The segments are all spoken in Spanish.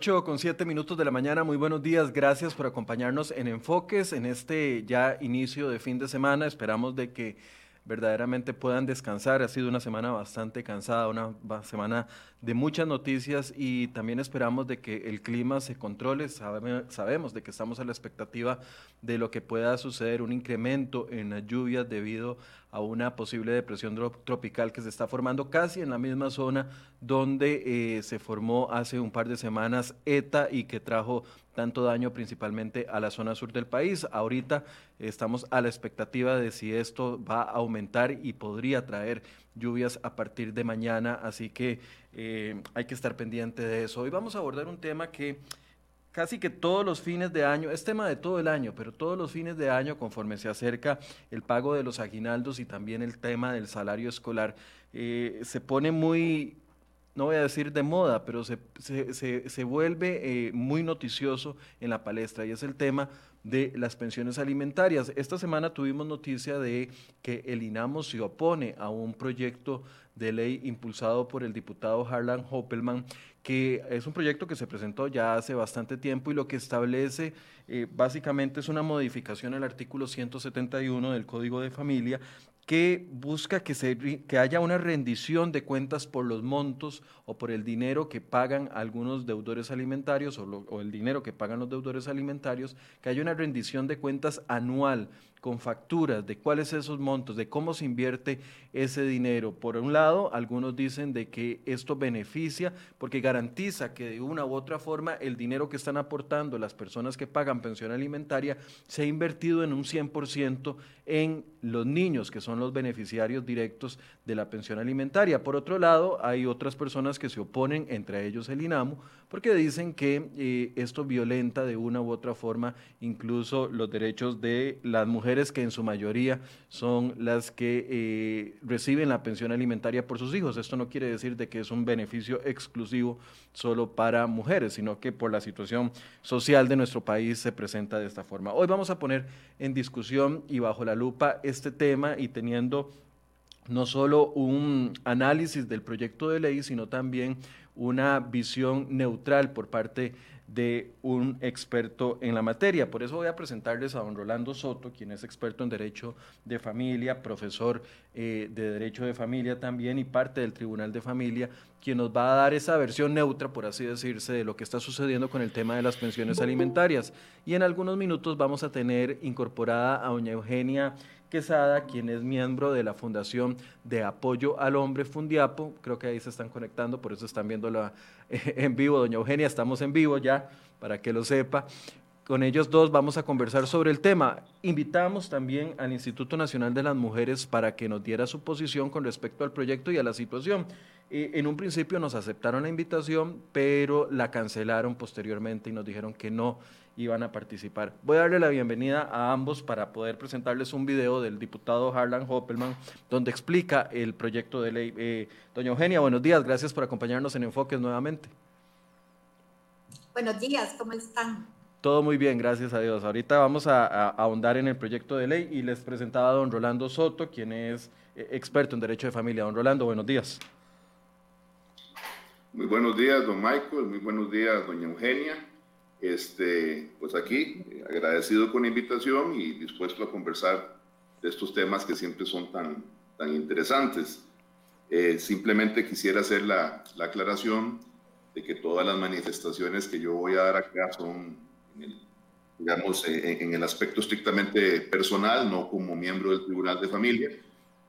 8 con 7 minutos de la mañana, muy buenos días, gracias por acompañarnos en Enfoques en este ya inicio de fin de semana. Esperamos de que verdaderamente puedan descansar. Ha sido una semana bastante cansada, una semana de muchas noticias y también esperamos de que el clima se controle. sabemos de que estamos a la expectativa de lo que pueda suceder, un incremento en las lluvias debido a una posible depresión tropical que se está formando casi en la misma zona donde eh, se formó hace un par de semanas ETA y que trajo tanto daño principalmente a la zona sur del país. Ahorita estamos a la expectativa de si esto va a aumentar y podría traer lluvias a partir de mañana, así que eh, hay que estar pendiente de eso. Hoy vamos a abordar un tema que casi que todos los fines de año, es tema de todo el año, pero todos los fines de año, conforme se acerca el pago de los aguinaldos y también el tema del salario escolar, eh, se pone muy no voy a decir de moda, pero se, se, vuelve eh, muy noticioso en la palestra y es el tema de las pensiones alimentarias. Esta semana tuvimos noticia de que el INAMO se opone a un proyecto de ley impulsado por el diputado Harlan Hoppelman, que es un proyecto que se presentó ya hace bastante tiempo y lo que establece eh, básicamente es una modificación al artículo 171 del Código de Familia que busca que, se, que haya una rendición de cuentas por los montos o por el dinero que pagan algunos deudores alimentarios o, o el dinero que pagan los deudores alimentarios, que haya una rendición de cuentas anual con facturas de cuáles esos montos, de cómo se invierte ese dinero. Por un lado, algunos dicen de que esto beneficia porque garantiza que de una u otra forma el dinero que están aportando las personas que pagan pensión alimentaria se ha invertido en un 100% en los niños, que son los beneficiarios directos de la pensión alimentaria. Por otro lado, hay otras personas que se oponen, entre ellos el INAMU, porque dicen que eh, esto violenta de una u otra forma incluso los derechos de las mujeres que en su mayoría son las que eh, reciben la pensión alimentaria por sus hijos. Esto no quiere decir de que es un beneficio exclusivo solo para mujeres, sino que por la situación social de nuestro país se presenta de esta forma. Hoy vamos a poner en discusión y bajo la lupa este tema y teniendo no solo un análisis del proyecto de ley, sino también una visión neutral por parte de un experto en la materia. Por eso voy a presentarles a don Rolando Soto, quien es experto en Derecho de Familia, profesor eh, de Derecho de Familia también y parte del Tribunal de Familia, quien nos va a dar esa versión neutra, por así decirse, de lo que está sucediendo con el tema de las pensiones alimentarias. Y en algunos minutos vamos a tener incorporada a doña Eugenia Quesada, quien es miembro de la Fundación de Apoyo al Hombre Fundiapo. Creo que ahí se están conectando, por eso están viéndola en vivo. Doña Eugenia, estamos en vivo ya, para que lo sepa. Con ellos dos vamos a conversar sobre el tema. Invitamos también al Instituto Nacional de las Mujeres para que nos diera su posición con respecto al proyecto y a la situación. Eh, en un principio nos aceptaron la invitación, pero la cancelaron posteriormente y nos dijeron que no iban a participar. Voy a darle la bienvenida a ambos para poder presentarles un video del diputado Harlan Hoppelman, donde explica el proyecto de ley. Eh, doña Eugenia, buenos días, gracias por acompañarnos en Enfoques nuevamente. Buenos días, ¿cómo están? Todo muy bien, gracias a Dios. Ahorita vamos a, ahondar en el proyecto de ley y les presentaba a don Rolando Soto, quien es eh, experto en Derecho de Familia. Don Rolando, buenos días. Muy buenos días, don Michael. Muy buenos días, doña Eugenia. Este, pues aquí, agradecido con la invitación y dispuesto a conversar de estos temas que siempre son tan, tan interesantes. Eh, simplemente quisiera hacer la, la, aclaración de que todas las manifestaciones que yo voy a dar acá son, en el, digamos, en, el aspecto estrictamente personal, no como miembro del Tribunal de Familia,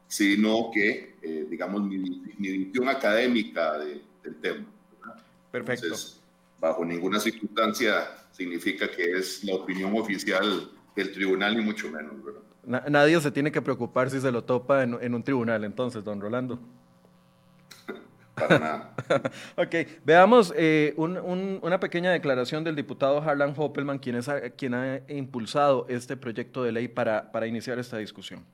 sino que, eh, digamos, mi, mi, visión académica de, del tema. Perfecto bajo ninguna circunstancia significa que es la opinión oficial del tribunal, ni mucho menos. nadie se tiene que preocupar si se lo topa en, un tribunal, entonces, don Rolando. Para nada. ok, veamos eh, una pequeña declaración del diputado Harlan Hoppelman, quien, es, quien ha impulsado este proyecto de ley para, para iniciar esta discusión.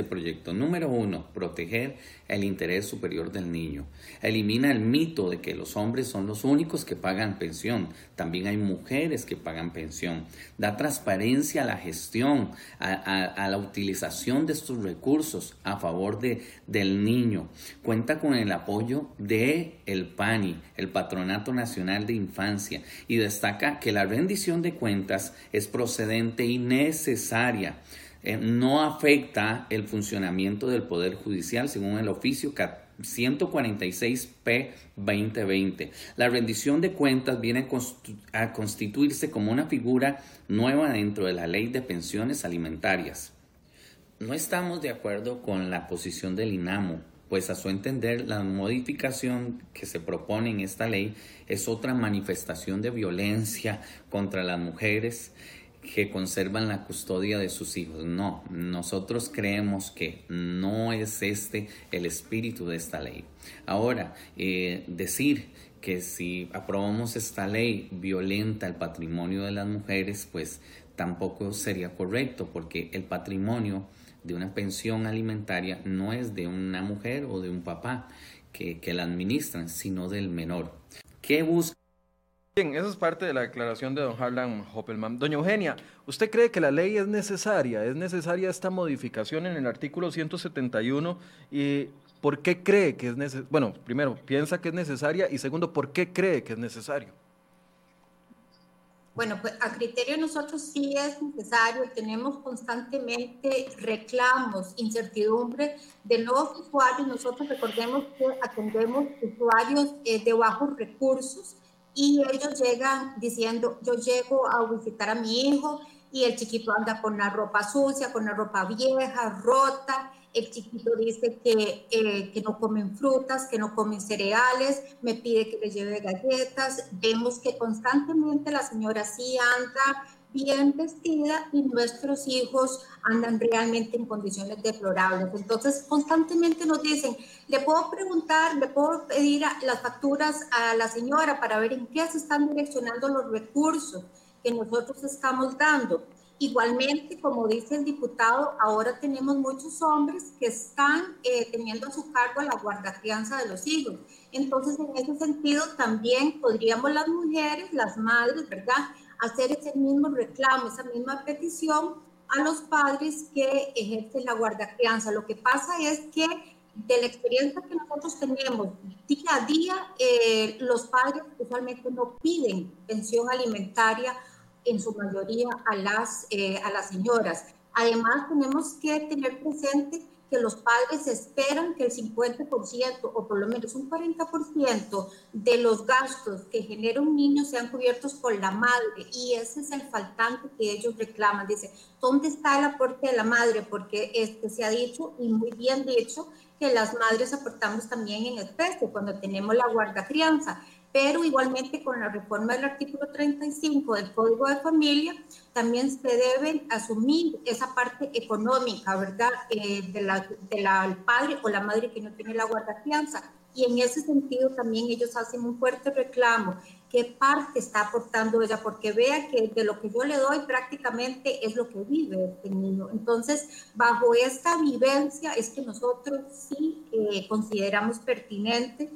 Este proyecto? Número uno, proteger el interés superior del niño. Elimina el mito de que los hombres son los únicos que pagan pensión. También hay mujeres que pagan pensión. Da transparencia a la gestión, a, la utilización de estos recursos a favor de, del niño. Cuenta con el apoyo de el PANI, el Patronato Nacional de Infancia, y destaca que la rendición de cuentas es procedente y necesaria. Eh, no afecta el funcionamiento del Poder Judicial según el oficio 146P 2020. La rendición de cuentas viene a constituirse como una figura nueva dentro de la ley de pensiones alimentarias. No estamos de acuerdo con la posición del INAMO, pues a su entender la modificación que se propone en esta ley es otra manifestación de violencia contra las mujeres que conservan la custodia de sus hijos. No, nosotros creemos que no es este el espíritu de esta ley. Ahora, eh, decir que si aprobamos esta ley violenta el patrimonio de las mujeres, pues tampoco sería correcto, porque el patrimonio de una pensión alimentaria no es de una mujer o de un papá que, que la administran, sino del menor. ¿Qué busca? Bien, esa es parte de la declaración de don Harlan Hoppelman. Doña Eugenia, ¿usted cree que la ley es necesaria? ¿Es necesaria esta modificación en el artículo 171? ¿Y por qué cree que es necesaria? Bueno, primero, ¿piensa que es necesaria? Y segundo, ¿por qué cree que es necesario? Bueno, pues a criterio de nosotros sí es necesario. Tenemos constantemente reclamos, incertidumbre de nuevos usuarios. Nosotros recordemos que atendemos usuarios eh, de bajos recursos y ellos llegan diciendo, yo llego a visitar a mi hijo y el chiquito anda con la ropa sucia, con la ropa vieja, rota, el chiquito dice que, eh, que no comen frutas, que no comen cereales, me pide que le lleve galletas, vemos que constantemente la señora sí anda bien vestida y nuestros hijos andan realmente en condiciones deplorables. Entonces, constantemente nos dicen, le puedo preguntar, le puedo pedir las facturas a la señora para ver en qué se están direccionando los recursos que nosotros estamos dando. Igualmente, como dice el diputado, ahora tenemos muchos hombres que están eh, teniendo a su cargo la guardacrianza de los hijos. Entonces, en ese sentido, también podríamos las mujeres, las madres, ¿verdad?, hacer ese mismo reclamo, esa misma petición a los padres que ejercen la guardacrianza. Lo que pasa es que de la experiencia que nosotros tenemos día a día, eh, los padres usualmente no piden pensión alimentaria en su mayoría a las, eh, a las señoras. Además, tenemos que tener presente que los padres esperan que el 50% o por lo menos un 40% de los gastos que genera un niño sean cubiertos por la madre y ese es el faltante que ellos reclaman. Dice, ¿dónde está el aporte de la madre? Porque este se ha dicho y muy bien dicho que las madres aportamos también en especie cuando tenemos la guarda crianza pero igualmente con la reforma del artículo 35 del Código de Familia, también se debe asumir esa parte económica, ¿verdad?, eh, de la, del padre o la madre que no tiene la guardafianza. Y en ese sentido también ellos hacen un fuerte reclamo. ¿Qué parte está aportando ella? Porque vea que de lo que yo le doy prácticamente es lo que vive este niño. Entonces, bajo esta vivencia es que nosotros sí eh, consideramos pertinente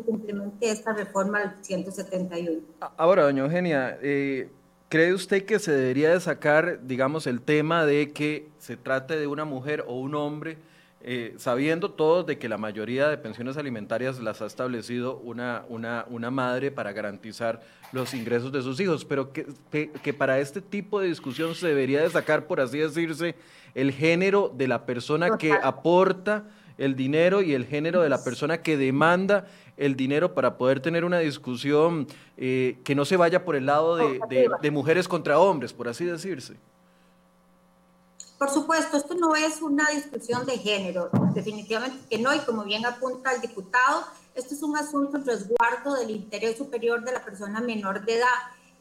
que implemente esta reforma del 171. Ahora, doña Eugenia, eh, ¿cree usted que se debería de sacar, digamos, el tema de que se trate de una mujer o un hombre, eh, sabiendo todos de que la mayoría de pensiones alimentarias las ha establecido una, una, una madre para garantizar los ingresos de sus hijos, pero que, que para este tipo de discusión se debería de sacar, por así decirse, el género de la persona que aporta el dinero y el género de la persona que demanda el dinero para poder tener una discusión eh, que no se vaya por el lado de, mujeres contra hombres, por así decirse. Por supuesto, esto no es una discusión de género, definitivamente que no, y como bien apunta el diputado, esto es un asunto de resguardo del interés superior de la persona menor de edad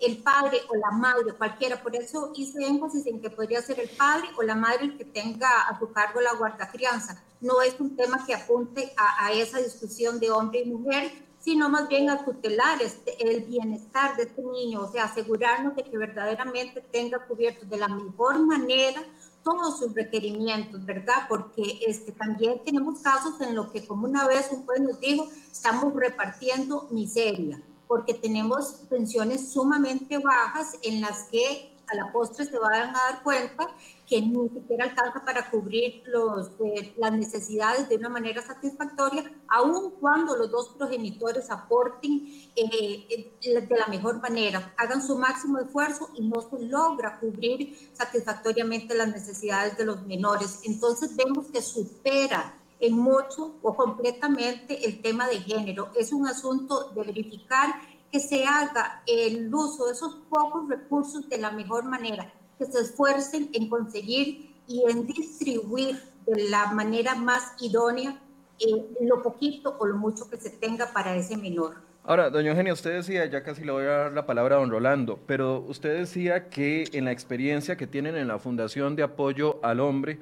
el padre o la madre, cualquiera. Por eso hice énfasis en que podría ser el padre o la madre el que tenga a su cargo la guardacrianza. No es un tema que apunte a, esa discusión de hombre y mujer, sino más bien a tutelar el bienestar de este niño, o sea, asegurarnos de que verdaderamente tenga cubierto de la mejor manera todos sus requerimientos, ¿verdad? Porque este, también tenemos casos en los que, como una vez un juez nos dijo, estamos repartiendo miseria, porque tenemos pensiones sumamente bajas en las que a la postre se van a dar cuenta que ni siquiera alcanza para cubrir los, eh, las necesidades de una manera satisfactoria, aun cuando los dos progenitores aporten eh, de la mejor manera, hagan su máximo esfuerzo y no se logra cubrir satisfactoriamente las necesidades de los menores. Entonces vemos que supera en mucho o completamente el tema de género. Es un asunto de verificar que se haga el uso de esos pocos recursos de la mejor manera, que se esfuercen en conseguir y en distribuir de la manera más idónea eh, lo poquito o lo mucho que se tenga para ese menor. Ahora, doña Eugenia, usted decía, ya casi le voy a dar la palabra a don Rolando, pero usted decía que en la experiencia que tienen en la Fundación de Apoyo al Hombre,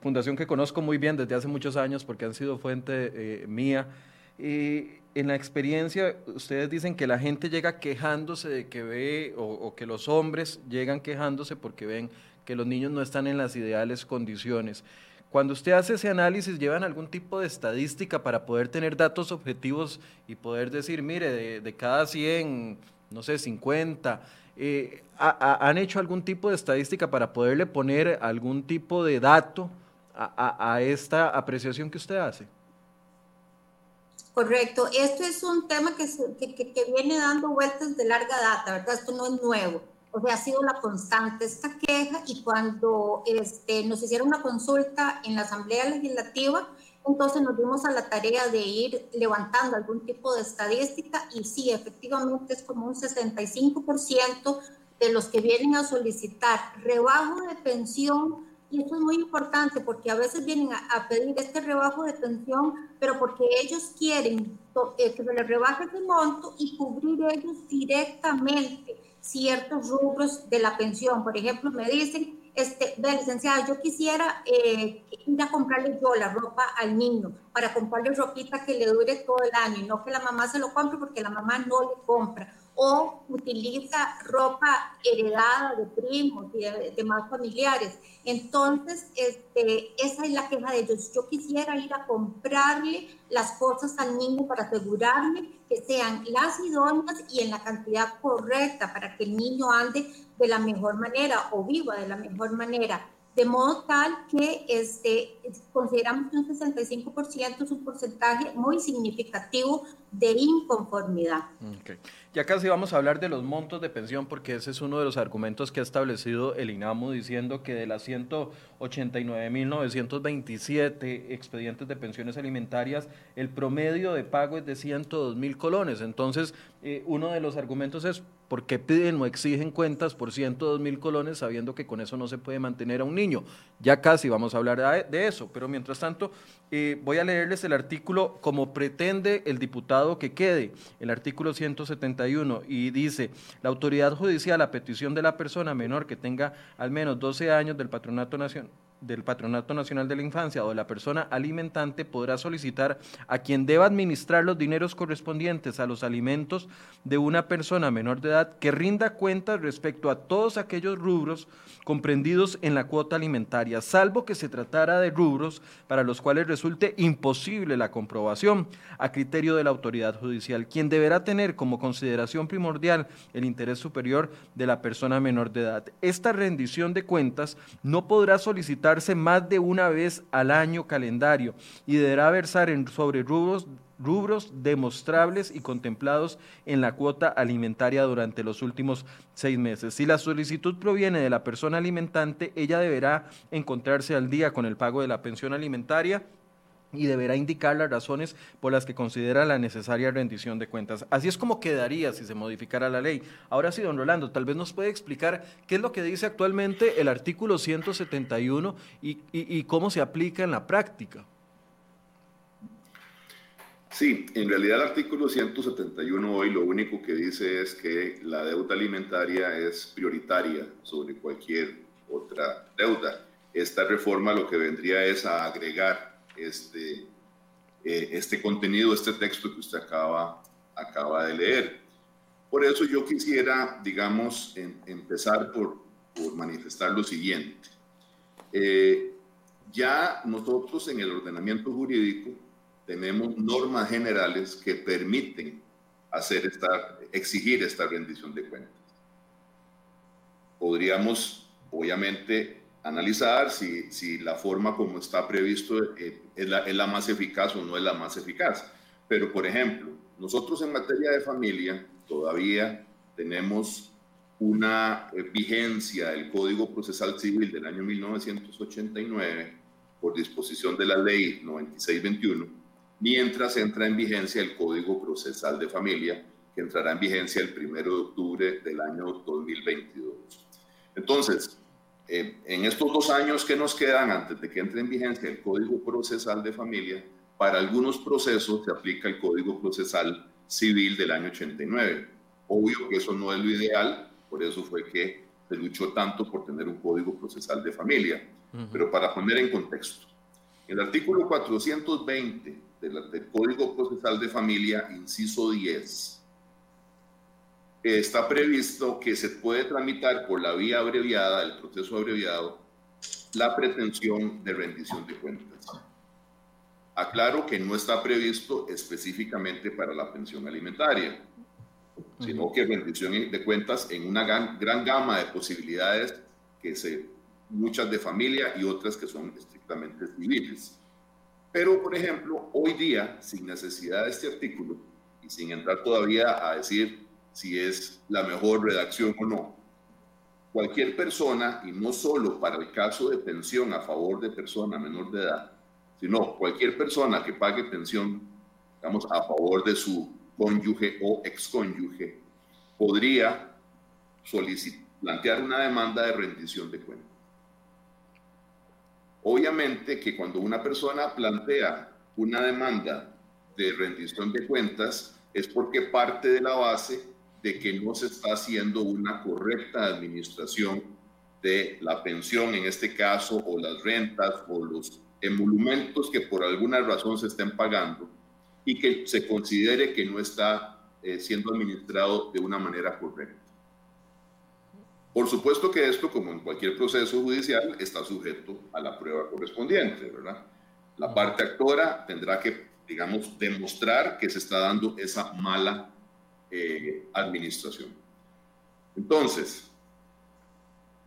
fundación que conozco muy bien desde hace muchos años porque han sido fuente eh, mía, eh, en la experiencia, ustedes dicen que la gente llega quejándose de que ve, o, que los hombres llegan quejándose porque ven que los niños no están en las ideales condiciones. Cuando usted hace ese análisis, ¿llevan algún tipo de estadística para poder tener datos objetivos y poder decir, mire, de, cada 100, no sé, 50, eh, ¿han hecho algún tipo de estadística para poderle poner algún tipo de dato a esta apreciación que usted hace? Correcto. Esto es un tema que, que, viene dando vueltas de larga data, ¿verdad? Esto no es nuevo. O sea, ha sido la constante esta queja y cuando este, nos hicieron una consulta en la Asamblea Legislativa, entonces nos dimos a la tarea de ir levantando algún tipo de estadística y sí, efectivamente es como un 65% de los que vienen a solicitar rebajo de pensión y esto es muy importante porque a veces vienen a, pedir este rebajo de pensión, pero porque ellos quieren eh, que se les rebaje ese monto y cubrir ellos directamente ciertos rubros de la pensión. Por ejemplo, me dicen, este, de licenciada, yo quisiera eh, ir a comprarle yo la ropa al niño para comprarle ropita que le dure todo el año y no que la mamá se lo compre porque la mamá no le compra o utiliza ropa heredada de primos y de demás familiares. Entonces, este, esa es la queja de ellos. Yo quisiera ir a comprarle las cosas al niño para asegurarme que sean las idóneas y en la cantidad correcta para que el niño ande de la mejor manera o viva de la mejor manera. De modo tal que este, consideramos que un 65% es un porcentaje muy significativo de inconformidad. Ya casi vamos a hablar de los montos de pensión porque ese es uno de los argumentos que ha establecido el INAMU diciendo que de las 189.927 expedientes de pensiones alimentarias, el promedio de pago es de 102 colones. Entonces, eh, uno de los argumentos es ¿por qué piden o exigen cuentas por 102 mil colones sabiendo que con eso no se puede mantener a un niño? Ya casi vamos a hablar de eso, pero mientras tanto eh, voy a leerles el artículo como pretende el diputado que quede, el artículo 171, y dice, la autoridad judicial a petición de la persona menor que tenga al menos 12 años del patronato nacional del Patronato Nacional de la Infancia o de la persona alimentante podrá solicitar a quien deba administrar los dineros correspondientes a los alimentos de una persona menor de edad que rinda cuentas respecto a todos aquellos rubros comprendidos en la cuota alimentaria, salvo que se tratara de rubros para los cuales resulte imposible la comprobación a criterio de la autoridad judicial, quien deberá tener como consideración primordial el interés superior de la persona menor de edad. Esta rendición de cuentas no podrá más de una vez al año calendario y deberá versar en, sobre rubros demostrables y contemplados en la cuota alimentaria durante los últimos seis meses. Si la solicitud proviene de la persona alimentante, ella deberá encontrarse al día con el pago de la pensión alimentaria y deberá indicar las razones por las que considera la necesaria rendición de cuentas. Así es como quedaría si se modificara la ley. Ahora sí, don Rolando, tal vez nos puede explicar qué es lo que dice actualmente el artículo 171 y, y cómo se aplica en la práctica. Sí, en realidad el artículo 171 hoy lo único que dice es que la deuda alimentaria es prioritaria sobre cualquier otra deuda. Esta reforma lo que vendría es a agregar este, eh, este contenido, este texto que usted acaba, acaba de leer. Por eso yo quisiera, digamos, empezar por, por, manifestar lo siguiente. Eh, ya nosotros en el ordenamiento jurídico tenemos normas generales que permiten hacer esta, exigir esta rendición de cuentas. Podríamos, obviamente, analizar si, si la forma como está previsto eh, es, la, es la más eficaz o no es la más eficaz. Pero, por ejemplo, nosotros en materia de familia todavía tenemos una eh, vigencia del Código Procesal Civil del año 1989 por disposición de la Ley 9621, mientras entra en vigencia el Código Procesal de Familia, que entrará en vigencia el 1 de octubre del año 2022. Entonces, eh, en estos dos años que nos quedan antes de que entre en vigencia el Código Procesal de Familia, para algunos procesos se aplica el Código Procesal Civil del año 89. Obvio que eso no es lo ideal, por eso fue que se luchó tanto por tener un Código Procesal de Familia. Pero para poner en contexto, el artículo 420 del Código Procesal de Familia, inciso 10, está previsto que se puede tramitar por la vía abreviada, el proceso abreviado, la pretensión de rendición de cuentas. Aclaro que no está previsto específicamente para la pensión alimentaria, sino que rendición de cuentas en una gran, gran gama de posibilidades que se, muchas de familia y otras que son estrictamente civiles. Pero, por ejemplo, hoy día, sin necesidad de este artículo y sin entrar todavía a decir si es la mejor redacción o no. Cualquier persona, y no solo para el caso de pensión a favor de persona menor de edad, sino cualquier persona que pague pensión, digamos, a favor de su cónyuge o excónyuge, podría plantear una demanda de rendición de cuentas. Obviamente que cuando una persona plantea una demanda de rendición de cuentas es porque parte de la base de que no se está haciendo una correcta administración de la pensión en este caso, o las rentas, o los emolumentos que por alguna razón se estén pagando y que se considere que no está eh, siendo administrado de una manera correcta. Por supuesto que esto, como en cualquier proceso judicial, está sujeto a la prueba correspondiente, ¿verdad? La parte actora tendrá que, digamos, demostrar que se está dando esa mala eh, administración. Entonces,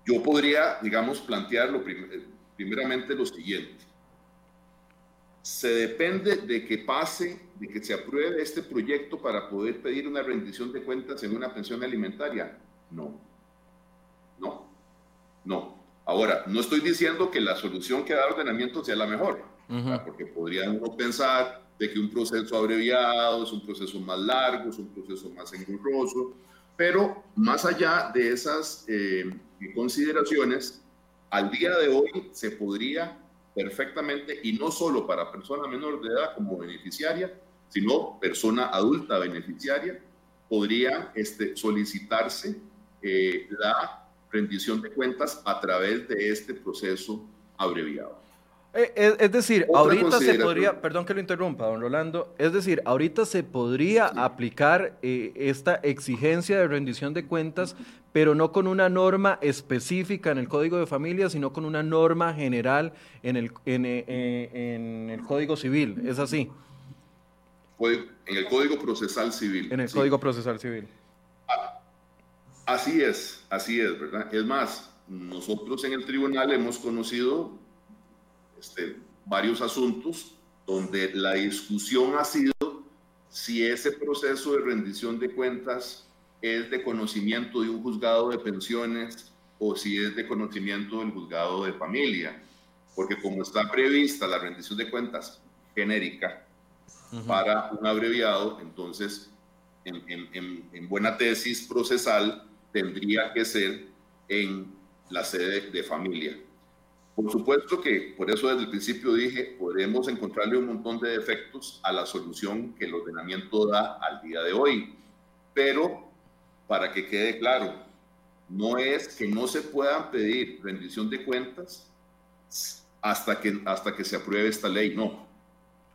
yo podría, digamos, plantearlo eh, primeramente lo siguiente. Se depende de que pase, de que se apruebe este proyecto para poder pedir una rendición de cuentas en una pensión alimentaria. No. No. No. Ahora, no estoy diciendo que la solución que da ordenamiento sea la mejor, porque podría uno pensar de que un proceso abreviado es un proceso más largo, es un proceso más engorroso, pero más allá de esas eh, consideraciones, al día de hoy se podría perfectamente, y no solo para persona menor de edad como beneficiaria, sino persona adulta beneficiaria, podría este, solicitarse eh, la rendición de cuentas a través de este proceso abreviado. Eh, es, decir, ahorita se podría, perdón que lo interrumpa, don Rolando, es decir, ahorita se podría aplicar eh, esta exigencia de rendición de cuentas, pero no con una norma específica en el Código de Familia, sino con una norma general en el, en, eh, el Código Civil, ¿es así? En el Código Procesal Civil. En el Código Procesal Civil. Ah, así es, así es, ¿verdad? Es más, nosotros en el tribunal hemos conocido este, varios asuntos donde la discusión ha sido si ese proceso de rendición de cuentas es de conocimiento de un juzgado de pensiones o si es de conocimiento del juzgado de familia, porque como está prevista la rendición de cuentas genérica para un abreviado, entonces en, en buena tesis procesal tendría que ser en la sede de familia. Por supuesto que, por eso desde el principio dije, podemos encontrarle un montón de defectos a la solución que el ordenamiento da al día de hoy. Pero, para que quede claro, no es que no se puedan pedir rendición de cuentas hasta que, hasta que se apruebe esta ley, no.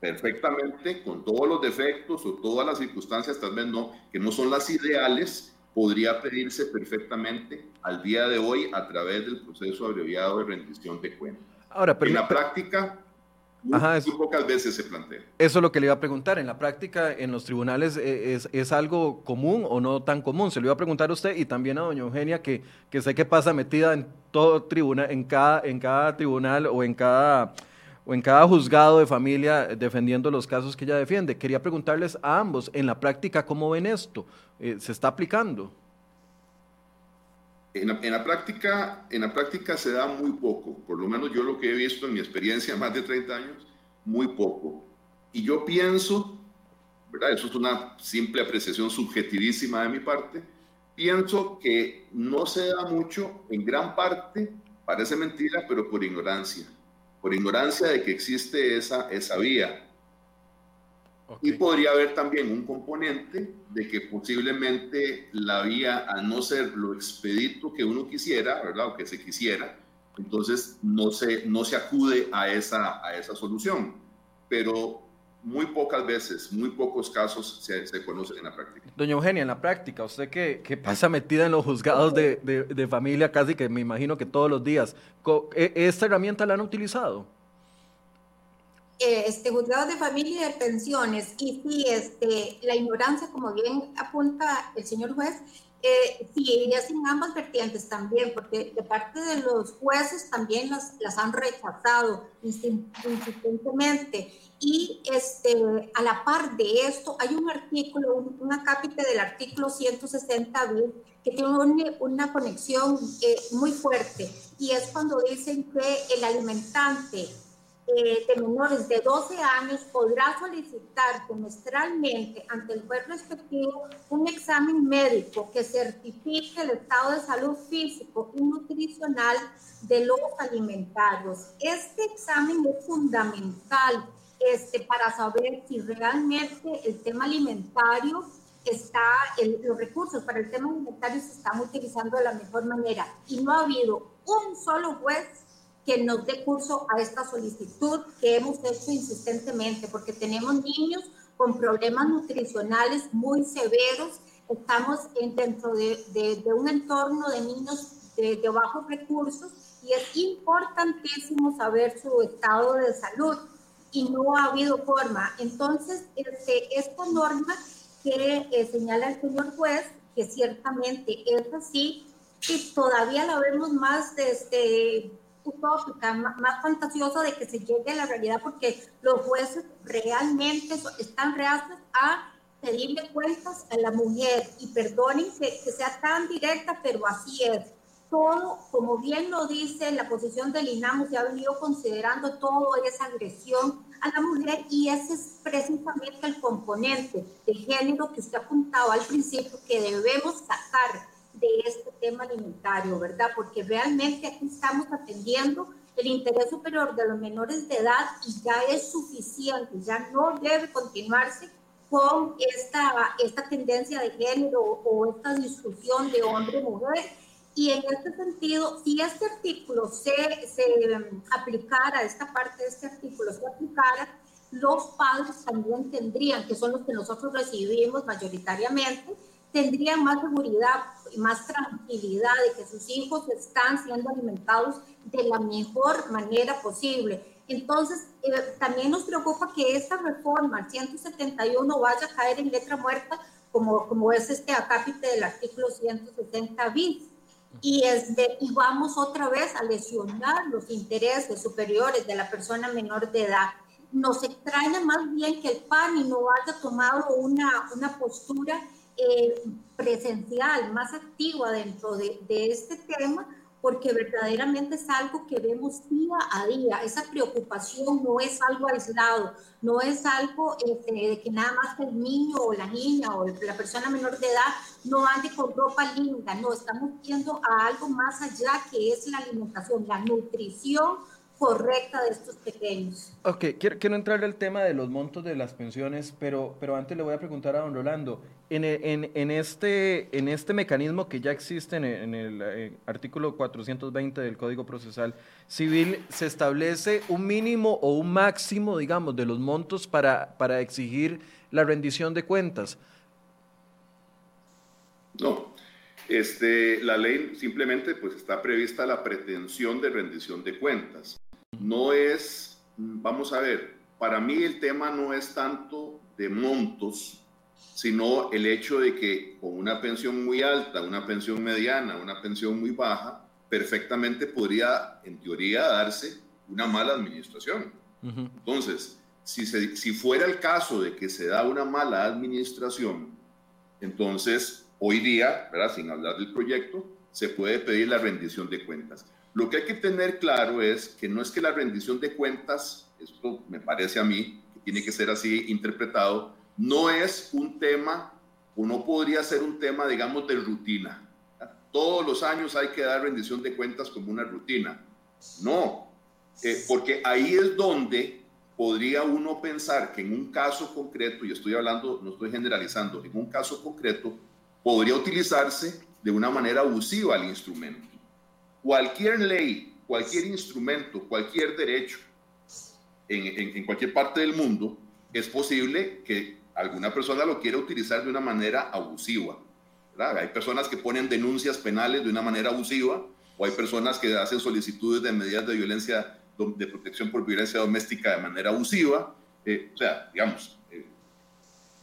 perfectamente, con todos los defectos o todas las circunstancias, tal vez no, que no son las ideales, podría pedirse perfectamente al día de hoy a través del proceso abreviado de rendición de cuentas. Ahora, pero en la práctica, muy, pocas veces se plantea. Eso es lo que le iba a preguntar. En la práctica, en los tribunales, eh, es, es, algo común o no tan común? Se lo iba a preguntar a usted y también a doña Eugenia, que, que sé que pasa metida en todo tribunal, en cada, en cada tribunal o en cada o en cada juzgado de familia defendiendo los casos que ella defiende. Quería preguntarles a ambos, en la práctica, ¿cómo ven esto? Eh, ¿Se está aplicando? En la, práctica, en la práctica se da muy poco, por lo menos yo lo que he visto en mi experiencia, más de 30 años, muy poco. Y yo pienso, ¿verdad? Eso es una simple apreciación subjetivísima de mi parte, pienso que no se da mucho, en gran parte, parece mentira, pero por ignorancia por ignorancia de que existe esa, esa vía. Y podría haber también un componente de que posiblemente la vía, a no ser lo expedito que uno quisiera, ¿verdad? O que se quisiera, entonces no se, no se acude a esa, a esa solución. Pero muy pocas veces, muy pocos casos se, se, conocen en la práctica. Doña Eugenia, en la práctica, usted que, que pasa metida en los juzgados de, de, familia casi que me imagino que todos los días, ¿e, ¿esta herramienta la han utilizado? Este, juzgados de familia y de pensiones, y sí, este, la ignorancia, como bien apunta el señor juez, eh, sí, es en ambas vertientes también, porque de parte de los jueces también las, las han rechazado insistentemente. Y este, a la par de esto, hay un artículo, un, una cápita del artículo 160 b que tiene una, conexión eh, muy fuerte, y es cuando dicen que el alimentante eh, de menores de 12 años podrá solicitar semestralmente ante el juez respectivo un examen médico que certifique el estado de salud físico y nutricional de los alimentarios. Este examen es fundamental este, para saber si realmente el tema alimentario está, los recursos para el tema alimentario se están utilizando de la mejor manera. Y no ha habido un solo juez que nos dé curso a esta solicitud que hemos hecho insistentemente, porque tenemos niños con problemas nutricionales muy severos, estamos en, dentro de, de, un entorno de niños de, de, bajos recursos y es importantísimo saber su estado de salud y no ha habido forma. Entonces, este, esta norma que eh, señala el señor juez, que ciertamente es así, y todavía la vemos más desde utópica, más, fantasiosa de que se llegue a la realidad porque los jueces realmente están reacios a pedirle cuentas a la mujer y perdonen que, que, sea tan directa, pero así es. Todo, como bien lo dice la posición del INAMU, se ha venido considerando todo esa agresión a la mujer y ese es precisamente el componente de género que usted apuntaba al principio que debemos sacar de este tema alimentario, ¿verdad? Porque realmente aquí estamos atendiendo el interés superior de los menores de edad y ya es suficiente, ya no debe continuarse con esta, esta tendencia de género o esta discusión de hombre-mujer. Y en este sentido, si este artículo se, se aplicara, esta parte de este artículo se aplicara, los padres también tendrían, que son los que nosotros recibimos mayoritariamente, tendrían más seguridad y más tranquilidad de que sus hijos están siendo alimentados de la mejor manera posible. Entonces, eh, también nos preocupa que esta reforma, el 171, vaya a caer en letra muerta, como, como es este acápite del artículo 170 bis. Y, es de, y vamos otra vez a lesionar los intereses superiores de la persona menor de edad. Nos extraña más bien que el PANI no haya tomado una, una postura eh, presencial, más activa dentro de, este tema, porque verdaderamente es algo que vemos día a día. Esa preocupación no es algo aislado, no es algo este, de que nada más el niño o la niña o la persona menor de edad no ande con ropa linda, no, estamos viendo a algo más allá que es la alimentación, la nutrición correcta de estos pequeños. Ok, quiero, quiero entrarle al tema de los montos de las pensiones, pero, pero antes le voy a preguntar a don Rolando, este, en este mecanismo que ya existe en el, en el eh, artículo 420 del Código Procesal Civil, ¿se establece un mínimo o un máximo, digamos, de los montos para, para exigir la rendición de cuentas? No, este, la ley simplemente pues está prevista la pretensión de rendición de cuentas. No es, vamos a ver, para mí el tema no es tanto de montos, sino el hecho de que con una pensión muy alta, una pensión mediana, una pensión muy baja, perfectamente podría, en teoría, darse una mala administración. Entonces, si, si fuera el caso de que se da una mala administración, entonces Hoy día, ¿verdad? sin hablar del proyecto, se puede pedir la rendición de cuentas. Lo que hay que tener claro es que no es que la rendición de cuentas, esto me parece a mí, que tiene que ser así interpretado, no es un tema o no podría ser un tema, digamos, de rutina. Todos los años hay que dar rendición de cuentas como una rutina. No, eh, porque ahí es donde podría uno pensar que en un caso concreto, y estoy hablando, no estoy generalizando, en un caso concreto, podría utilizarse de una manera abusiva el instrumento. Cualquier ley, cualquier instrumento, cualquier derecho en, cualquier parte del mundo, es posible que alguna persona lo quiera utilizar de una manera abusiva. Hay personas que ponen denuncias penales de una manera abusiva o hay personas que hacen solicitudes de medidas de violencia, de protección por violencia doméstica de manera abusiva. Eh, o sea, digamos,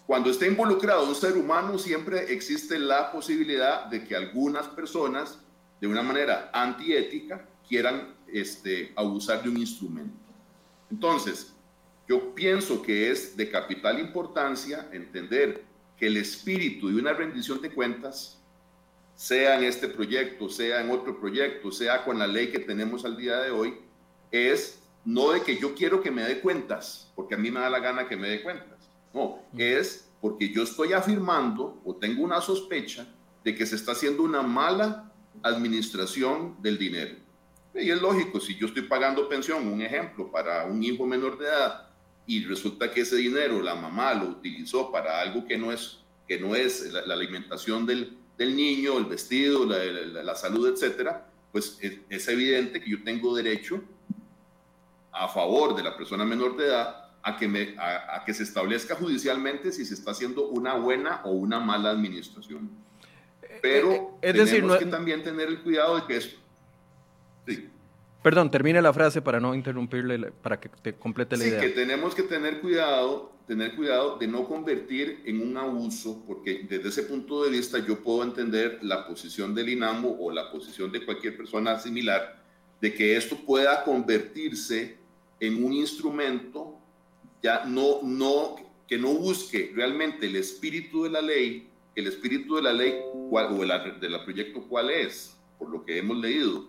cuando está involucrado un ser humano, siempre existe la posibilidad de que algunas personas, de una manera antiética, quieran este, abusar de un instrumento. Entonces, yo pienso que es de capital importancia entender que el espíritu de una rendición de cuentas, sea en este proyecto, sea en otro proyecto, sea con la ley que tenemos al día de hoy, es no de que yo quiero que me dé cuentas, porque a mí me da la gana que me dé cuentas no, es porque yo estoy afirmando o tengo una sospecha de que se está haciendo una mala administración del dinero. Y es lógico, si yo estoy pagando pensión, un ejemplo, para un hijo menor de edad, y resulta que ese dinero la mamá lo utilizó para algo que no es, que no es la, alimentación del, del, niño, el vestido, la, la, salud, etcétera, pues es, es evidente que yo tengo derecho a favor de la persona menor de edad a que, me, a, que se establezca judicialmente si se está haciendo una buena o una mala administración. Pero eh, eh, es tenemos decir, no... que también tener el cuidado de que esto... Sí. Perdón, termine la frase para no interrumpirle, para que te complete la idea. Sí, que tenemos que tener cuidado, tener cuidado de no convertir en un abuso, porque desde ese punto de vista yo puedo entender la posición del INAMO o la posición de cualquier persona similar, de que esto pueda convertirse en un instrumento ya no, no, que no busque realmente el espíritu de la ley, el espíritu de la ley o del proyecto cuál es, por lo que hemos leído.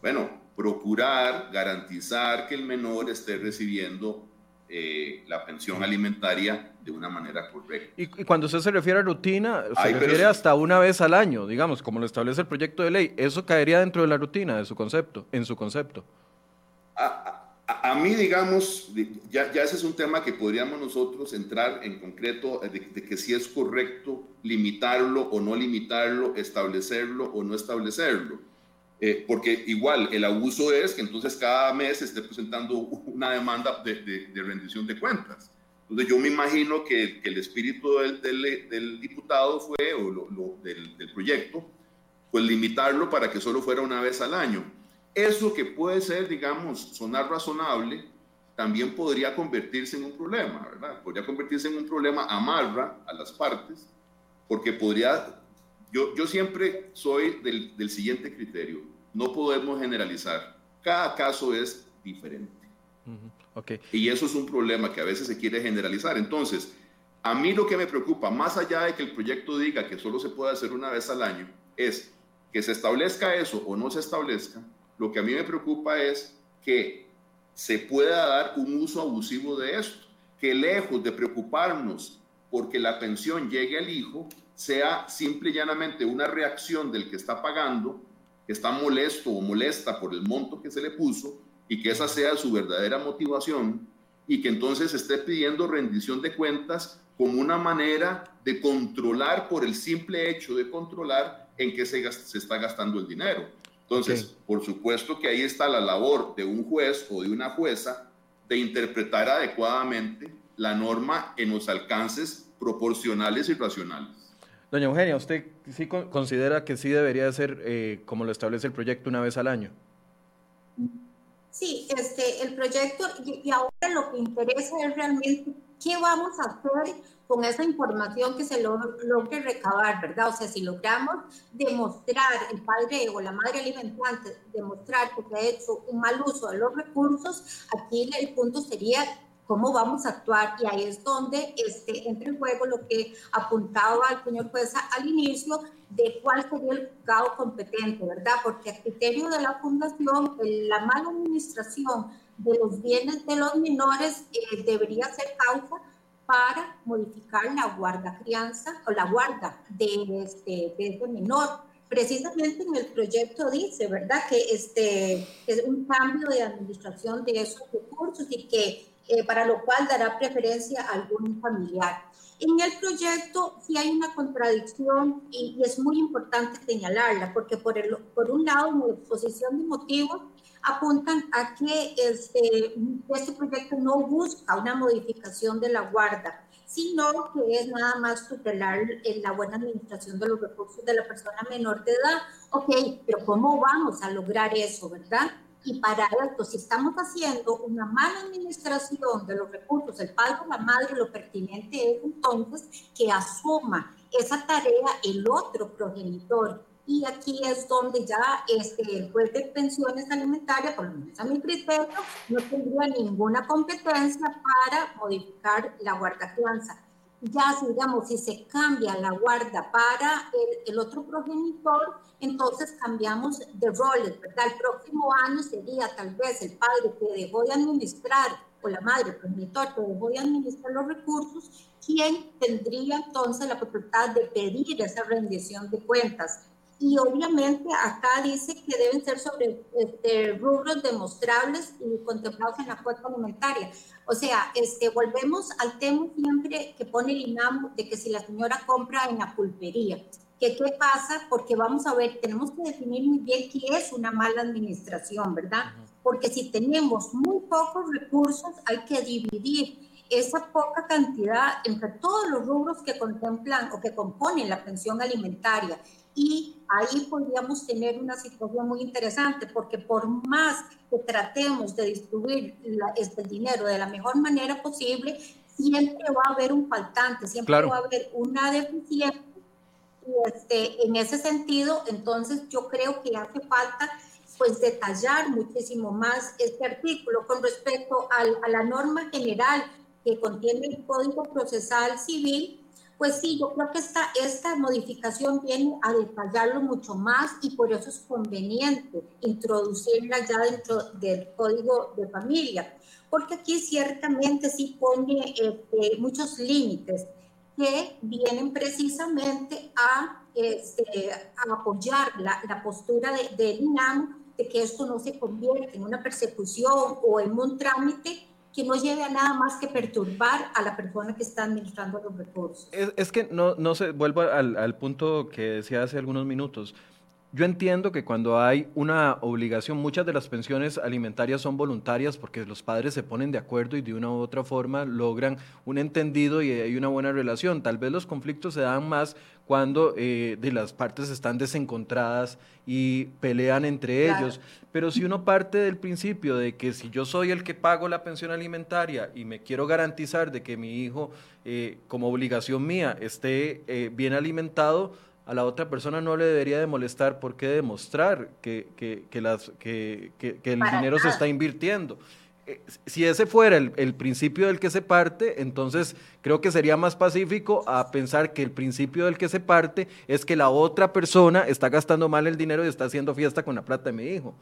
Bueno, procurar garantizar que el menor esté recibiendo eh, la pensión alimentaria de una manera correcta. Y, cuando usted se refiere a rutina, se refiere hasta una vez al año, digamos, como lo establece el proyecto de ley. ¿Eso caería dentro de la rutina de su concepto, en su concepto? A, mí, digamos, ya, ya, ese es un tema que podríamos nosotros entrar en concreto de, que si es correcto limitarlo o no limitarlo, establecerlo o no establecerlo. Eh, porque igual el abuso es que entonces cada mes esté presentando una demanda de, de, rendición de cuentas. Entonces yo me imagino que, que el espíritu del, del, diputado fue, o lo, del, del proyecto, pues limitarlo para que solo fuera una vez al año eso que puede ser, digamos, sonar razonable, también podría convertirse en un problema, ¿verdad? Podría convertirse en un problema amarra a las partes, porque podría, yo, yo siempre soy del, del siguiente criterio, no podemos generalizar, cada caso es diferente. okay. Y eso es un problema que a veces se quiere generalizar. Entonces, a mí lo que me preocupa, más allá de que el proyecto diga que solo se puede hacer una vez al año, es que se establezca eso o no se establezca, lo que a mí me preocupa es que se pueda dar un uso abusivo de esto, que lejos de preocuparnos porque la pensión llegue al hijo, sea simple y llanamente una reacción del que está pagando, que está molesto o molesta por el monto que se le puso, y que esa sea su verdadera motivación y que entonces esté pidiendo rendición de cuentas como una manera de controlar por el simple hecho de controlar en qué se, se está gastando el dinero. Entonces, por supuesto que ahí está la labor de un juez o de una jueza de interpretar adecuadamente la norma en los alcances proporcionales y racionales. Doña Eugenia, ¿usted sí considera que sí debería ser eh, como lo establece el proyecto una vez al año? Sí, este, el proyecto, y ahora lo que interesa es realmente qué vamos a hacer con esa información que se logre recabar, ¿verdad? O sea, si logramos demostrar, el padre o la madre alimentante, demostrar que ha hecho un mal uso de los recursos, aquí el punto sería cómo vamos a actuar y ahí es donde este, entra en juego lo que apuntaba el señor juez al inicio de cuál sería el juzgado competente, ¿verdad? Porque a criterio de la fundación, la mala administración de los bienes de los menores eh, debería ser causa para modificar la guarda crianza o la guarda de este, de este menor. Precisamente en el proyecto dice, ¿verdad?, que este, es un cambio de administración de esos recursos y que eh, para lo cual dará preferencia a algún familiar. En el proyecto sí hay una contradicción y, es muy importante señalarla, porque por, el, por un lado, en la exposición de motivos, apuntan a que este, este proyecto no busca una modificación de la guarda, sino que es nada más tutelar la buena administración de los recursos de la persona menor de edad. Ok, pero ¿cómo vamos a lograr eso, verdad? Y para esto, si estamos haciendo una mala administración de los recursos, el padre o la madre, lo pertinente es entonces que asuma esa tarea el otro progenitor. Y aquí es donde ya este, el juez de pensiones alimentarias, por lo menos a mi criterio, no tendría ninguna competencia para modificar la guarda crianza ya digamos, si se cambia la guarda para el, otro progenitor, entonces cambiamos de roles, ¿verdad? El próximo año sería tal vez el padre que dejó de administrar, o la madre, progenitor que dejó de administrar los recursos, quien tendría entonces la potestad de pedir esa rendición de cuentas. Y obviamente acá dice que deben ser sobre este, rubros demostrables y contemplados en la cuota alimentaria. O sea, este, volvemos al tema siempre que pone el INAM de que si la señora compra en la pulpería, que qué pasa, porque vamos a ver, tenemos que definir muy bien qué es una mala administración, ¿verdad? Porque si tenemos muy pocos recursos, hay que dividir esa poca cantidad entre todos los rubros que contemplan o que componen la pensión alimentaria y ahí podríamos tener una situación muy interesante porque por más que tratemos de distribuir este dinero de la mejor manera posible, siempre va a haber un faltante, siempre va a haber una deficiencia. Y este, en ese sentido, entonces yo creo que hace falta pues detallar muchísimo más este artículo con respecto a la norma general que contiene el Código Procesal Civil pues sí, yo creo que esta, esta modificación viene a detallarlo mucho más y por eso es conveniente introducirla ya dentro del código de familia, porque aquí ciertamente sí pone este, muchos límites que vienen precisamente a, este, a apoyar la, la postura del de INAM de que esto no se convierta en una persecución o en un trámite que no lleve a nada más que perturbar a la persona que está administrando los recursos. Es, que no, no se vuelvo al, al punto que decía hace algunos minutos. Yo entiendo que cuando hay una obligación, muchas de las pensiones alimentarias son voluntarias porque los padres se ponen de acuerdo y de una u otra forma logran un entendido y hay una buena relación. Tal vez los conflictos se dan más cuando eh, de las partes están desencontradas y pelean entre ellos. Pero si uno parte del principio de que si yo soy el que pago la pensión alimentaria y me quiero garantizar de que mi hijo, eh, como obligación mía, esté eh, bien alimentado, a la otra persona no le debería de molestar por qué demostrar que, que, las, que, el dinero se está invirtiendo. Eh, si ese fuera el, principio del que se parte, entonces creo que sería más pacífico a pensar que el principio del que se parte es que la otra persona está gastando mal el dinero y está haciendo fiesta con la plata de mi hijo.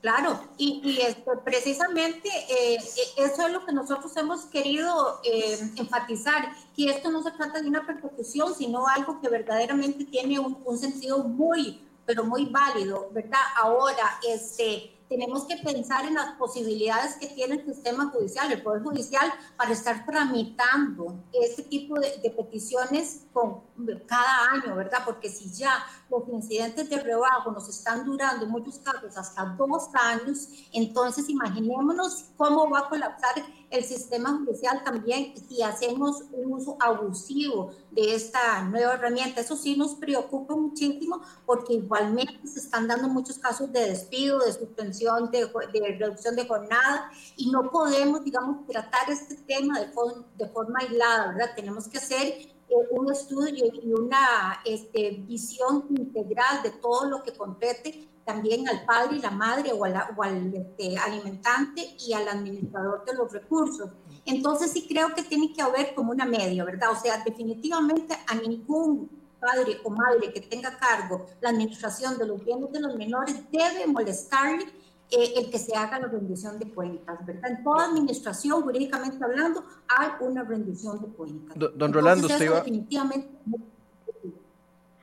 Claro, y, esto, precisamente eh, e, eso es lo que nosotros hemos querido eh, enfatizar, que esto no se trata de una persecución, sino algo que verdaderamente tiene un, sentido muy, pero muy válido, ¿verdad? Ahora, este, tenemos que pensar en las posibilidades que tiene el sistema judicial, el Poder Judicial, para estar tramitando este tipo de, peticiones con, cada año, ¿verdad? Porque si ya los incidentes de rebajo nos están durando en muchos casos hasta dos años, entonces imaginémonos cómo va a colapsar el sistema judicial también si hacemos un uso abusivo de esta nueva herramienta. Eso sí nos preocupa muchísimo porque igualmente se están dando muchos casos de despido, de suspensión, de, reducción de jornada y no podemos, digamos, tratar este tema de, forma aislada, ¿verdad? Tenemos que hacer eh, un estudio y una este, visión integral de todo lo que compete también al padre y la madre o, al este, alimentante y al administrador de los recursos. Entonces sí creo que tiene que haber como una media, ¿verdad? O sea, definitivamente a ningún padre o madre que tenga cargo la administración de los bienes de los menores debe molestarle eh, el que se haga la rendición de cuentas, ¿verdad? En toda administración, jurídicamente hablando, hay una rendición de cuentas. Don, Rolando, usted iba... Definitivamente...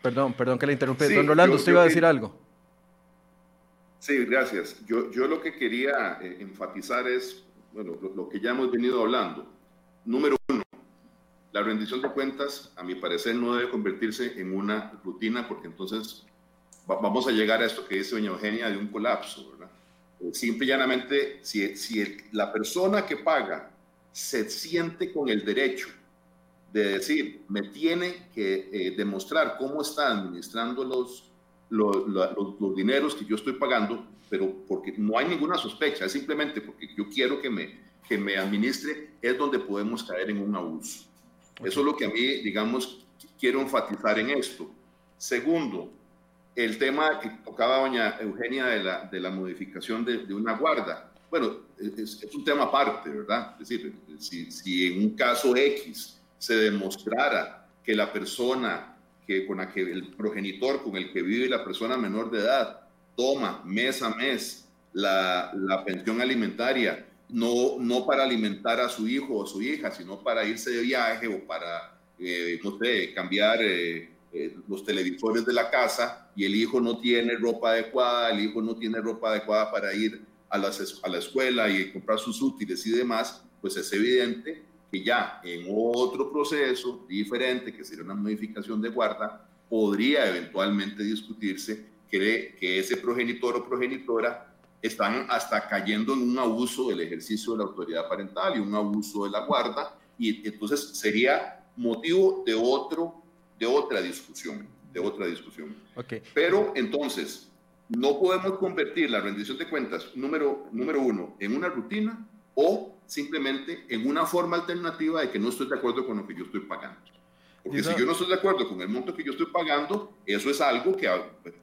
Perdón, perdón que le interrumpí. don Rolando, usted iba a decir algo. Sí, gracias. Yo, yo lo que quería eh, enfatizar es, bueno, lo, que ya hemos venido hablando. Número uno, la rendición de cuentas, a mi parecer, no debe convertirse en una rutina porque entonces vamos a llegar a esto que dice doña Eugenia de un colapso, ¿verdad? Eh, simple y llanamente, si, si la persona que paga se siente con el derecho de decir, me tiene que eh, demostrar cómo está administrando los, los, los, dineros que yo estoy pagando, pero porque no hay ninguna sospecha, es simplemente porque yo quiero que me, que me administre, es donde podemos caer en un abuso. Eso es lo que a mí, digamos, quiero enfatizar en esto. Segundo, el tema que tocaba doña Eugenia de la, de la modificación de, de una guarda. Bueno, es, es, un tema aparte, ¿verdad? Es decir, si, si en un caso X se demostrara que la persona que con la que el progenitor con el que vive la persona menor de edad toma mes a mes la, la pensión alimentaria, no, no para alimentar a su hijo o su hija, sino para irse de viaje o para, eh, no sé, cambiar eh, eh, los televisores de la casa y el hijo no tiene ropa adecuada, el hijo no tiene ropa adecuada para ir a, las, a la escuela y comprar sus útiles y demás, pues es evidente que ya en otro proceso diferente, que sería una modificación de guarda, podría eventualmente discutirse que, que ese progenitor o progenitora están hasta cayendo en un abuso del ejercicio de la autoridad parental y un abuso de la guarda, y entonces sería motivo de, otro, de otra discusión, de otra discusión. Okay. Pero entonces, no podemos convertir la rendición de cuentas número, número uno en una rutina o simplemente en una forma alternativa de que no estoy de acuerdo con lo que yo estoy pagando. Porque si yo no estoy de acuerdo con el monto que yo estoy pagando, eso es algo que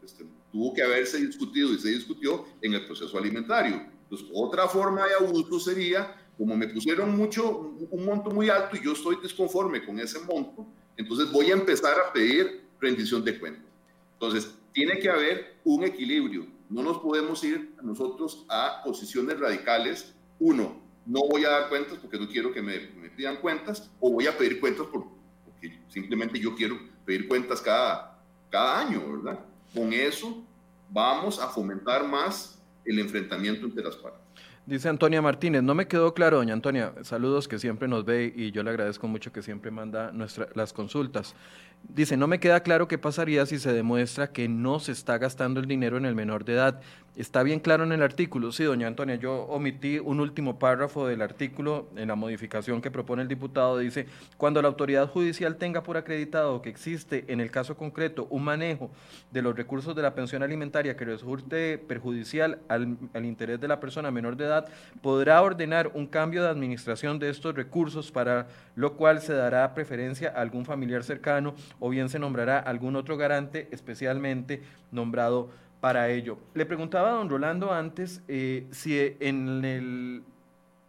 este, tuvo que haberse discutido y se discutió en el proceso alimentario. Entonces, otra forma de abuso sería, como me pusieron mucho, un monto muy alto y yo estoy desconforme con ese monto, entonces voy a empezar a pedir rendición de cuentas. Entonces, tiene que haber un equilibrio. No nos podemos ir nosotros a posiciones radicales. Uno, no voy a dar cuentas porque no quiero que me, pidan cuentas o voy a pedir cuentas porque simplemente yo quiero pedir cuentas cada, cada año, ¿verdad? Con eso vamos a fomentar más el enfrentamiento entre las partes. Dice Antonia Martínez, no me quedó claro, doña Antonia, saludos que siempre nos ve y yo le agradezco mucho que siempre manda nuestra, las consultas. Dice, no me queda claro qué pasaría si se demuestra que no se está gastando el dinero en el menor de edad. Está bien claro en el artículo. Sí, doña Antonia, yo omití un último párrafo del artículo en la modificación que propone el diputado. Dice, cuando la autoridad judicial tenga por acreditado que existe en el caso concreto un manejo de los recursos de la pensión alimentaria que resulte perjudicial al, al interés de la persona menor de edad, podrá ordenar un cambio de administración de estos recursos para lo cual se dará preferencia a algún familiar cercano o bien se nombrará algún otro garante especialmente nombrado para ello. Le preguntaba a don Rolando antes eh, si en el,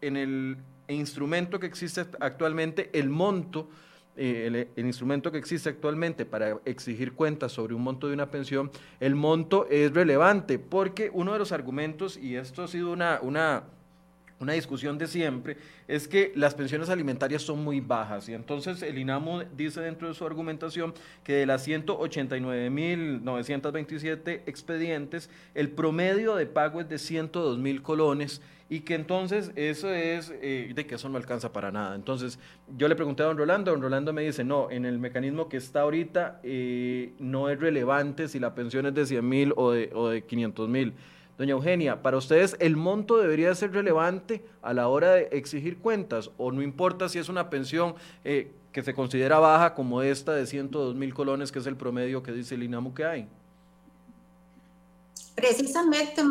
en el instrumento que existe actualmente, el monto, eh, el, instrumento que existe actualmente para exigir cuentas sobre un monto de una pensión, el monto es relevante, porque uno de los argumentos, y esto ha sido una, una una discusión de siempre, es que las pensiones alimentarias son muy bajas y entonces el INAMU dice dentro de su argumentación que de las 189.927 expedientes, el promedio de pago es de 102.000 colones y que entonces eso es eh, de que eso no alcanza para nada. Entonces yo le pregunté a don Rolando, don Rolando me dice, no, en el mecanismo que está ahorita eh, no es relevante si la pensión es de 100 mil o de, o de 500 mil. Doña Eugenia, ¿para ustedes el monto debería ser relevante a la hora de exigir cuentas o no importa si es una pensión eh, que se considera baja como esta de 102 mil colones, que es el promedio que dice el INAMU que hay? Precisamente,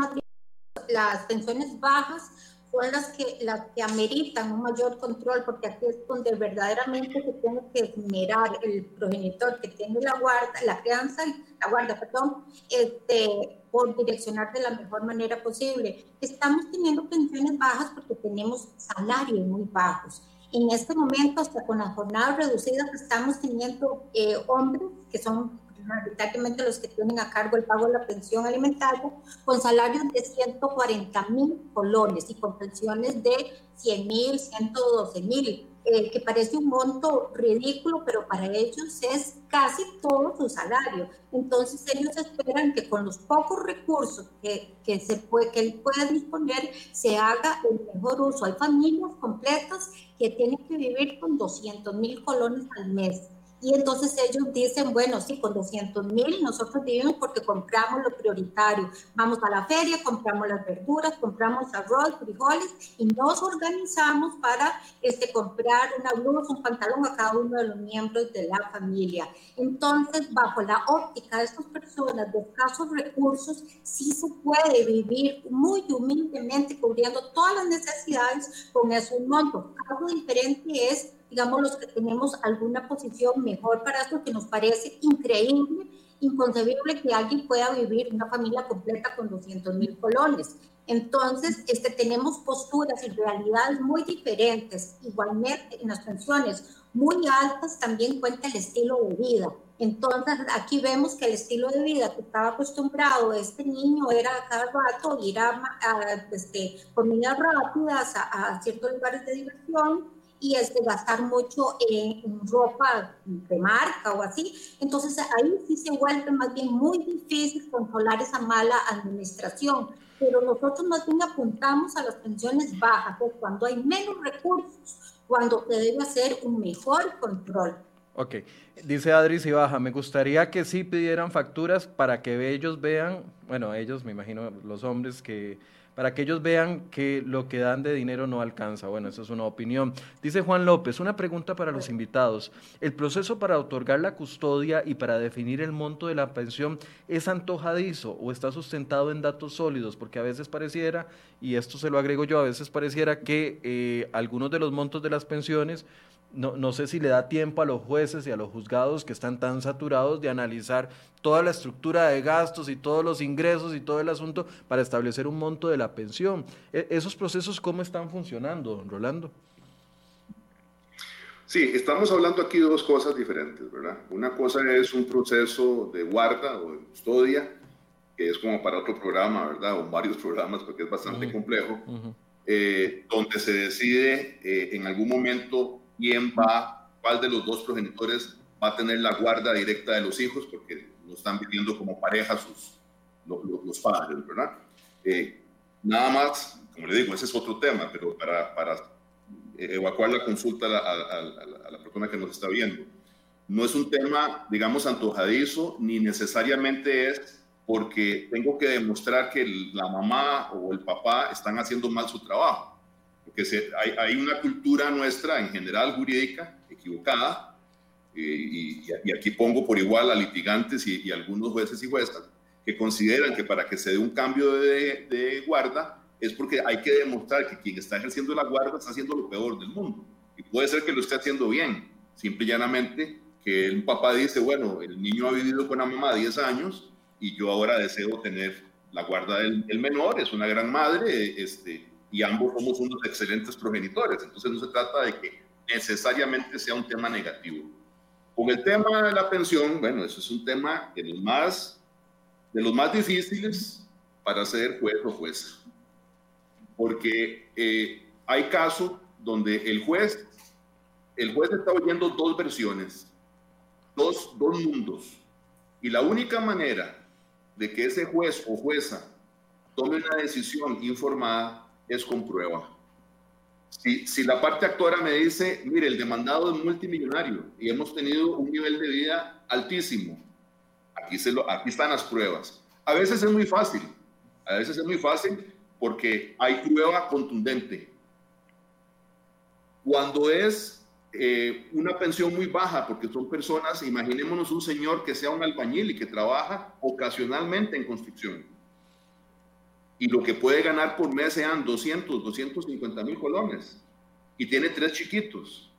las pensiones bajas son las que, las que ameritan un mayor control, porque aquí es donde verdaderamente se tiene que esmerar el progenitor que tiene la guarda, la crianza, la guarda, perdón, este, por direccionar de la mejor manera posible. Estamos teniendo pensiones bajas porque tenemos salarios muy bajos. En este momento, hasta con las jornadas reducidas, estamos teniendo eh, hombres que son mayoritariamente los que tienen a cargo el pago de la pensión alimentaria, con salarios de 140 mil colones y con pensiones de 100 mil, 112 mil, eh, que parece un monto ridículo, pero para ellos es casi todo su salario. Entonces ellos esperan que con los pocos recursos que, que, se puede, que él pueda disponer se haga el mejor uso. Hay familias completas que tienen que vivir con 200 mil colones al mes y entonces ellos dicen, bueno, sí, con 200 mil nosotros vivimos porque compramos lo prioritario. Vamos a la feria, compramos las verduras, compramos arroz, frijoles y nos organizamos para este, comprar una blusa, un pantalón a cada uno de los miembros de la familia. Entonces, bajo la óptica de estas personas de escasos recursos, sí se puede vivir muy humildemente cubriendo todas las necesidades con esos montos. Algo diferente es digamos, los que tenemos alguna posición mejor para esto, que nos parece increíble, inconcebible que alguien pueda vivir una familia completa con 200 mil colones. Entonces, este, tenemos posturas y realidades muy diferentes. Igualmente, en las pensiones muy altas también cuenta el estilo de vida. Entonces, aquí vemos que el estilo de vida que estaba acostumbrado este niño era cada rato ir a, a este, comidas rápidas, a, a ciertos lugares de diversión, y es de gastar mucho en, ropa de marca o así. Entonces ahí sí se vuelve más bien muy difícil controlar esa mala administración. Pero nosotros más bien apuntamos a las pensiones bajas, pues, cuando hay menos recursos, cuando se debe hacer un mejor control. Ok, dice Adri baja me gustaría que sí pidieran facturas para que ellos vean, bueno, ellos me imagino los hombres que para que ellos vean que lo que dan de dinero no alcanza. Bueno, esa es una opinión. Dice Juan López, una pregunta para los invitados. ¿El proceso para otorgar la custodia y para definir el monto de la pensión es antojadizo o está sustentado en datos sólidos? Porque a veces pareciera, y esto se lo agrego yo, a veces pareciera que eh, algunos de los montos de las pensiones no, no, sé si le da tiempo a los jueces y a los juzgados que están tan saturados de analizar toda la estructura de gastos y todos los ingresos y todo el asunto para establecer un monto de la pensión. E, ¿Esos procesos cómo están funcionando, don Rolando? Sí, estamos hablando aquí de dos cosas diferentes, ¿verdad? Una cosa es un proceso de guarda o de custodia, que es como para otro programa, ¿verdad? O varios programas, porque es bastante complejo, eh, donde se decide eh, en algún momento quién va, cuál de los dos progenitores va a tener la guarda directa de los hijos, porque no están viviendo como pareja sus, los, padres, ¿verdad? Eh, nada más, como le digo, ese es otro tema, pero para, para evacuar la consulta a, la persona que nos está viendo, no es un tema, digamos, antojadizo, ni necesariamente es porque tengo que demostrar que la mamá o el papá están haciendo mal su trabajo porque hay, una cultura nuestra en general jurídica equivocada, eh, y, y, aquí pongo por igual a litigantes y, algunos jueces y juezas, que consideran que para que se dé un cambio de, guarda es porque hay que demostrar que quien está ejerciendo la guarda está haciendo lo peor del mundo. Y puede ser que lo esté haciendo bien, simple y llanamente que el papá dice, bueno, el niño ha vivido con la mamá 10 años y yo ahora deseo tener la guarda del, del menor, es una gran madre, este, y ambos somos unos excelentes progenitores. Entonces no se trata de que necesariamente sea un tema negativo. Con el tema de la pensión, bueno, eso es un tema de los más, de los más difíciles para ser juez o jueza. porque eh, hay casos donde el juez, el juez está oyendo dos versiones, dos, dos mundos, y la única manera de que ese juez o jueza tome una decisión informada es con prueba. Si, si, la parte actora me dice, mire, el demandado es multimillonario y hemos tenido un nivel de vida altísimo, aquí, se lo, aquí están las pruebas. A veces es muy fácil, a veces es muy fácil porque hay prueba contundente. Cuando es eh, una pensión muy baja, porque son personas, imaginémonos un señor que sea un albañil y que trabaja ocasionalmente en construcción. Y lo que puede ganar por mes sean 200, 250 mil colones. Y tiene tres chiquitos.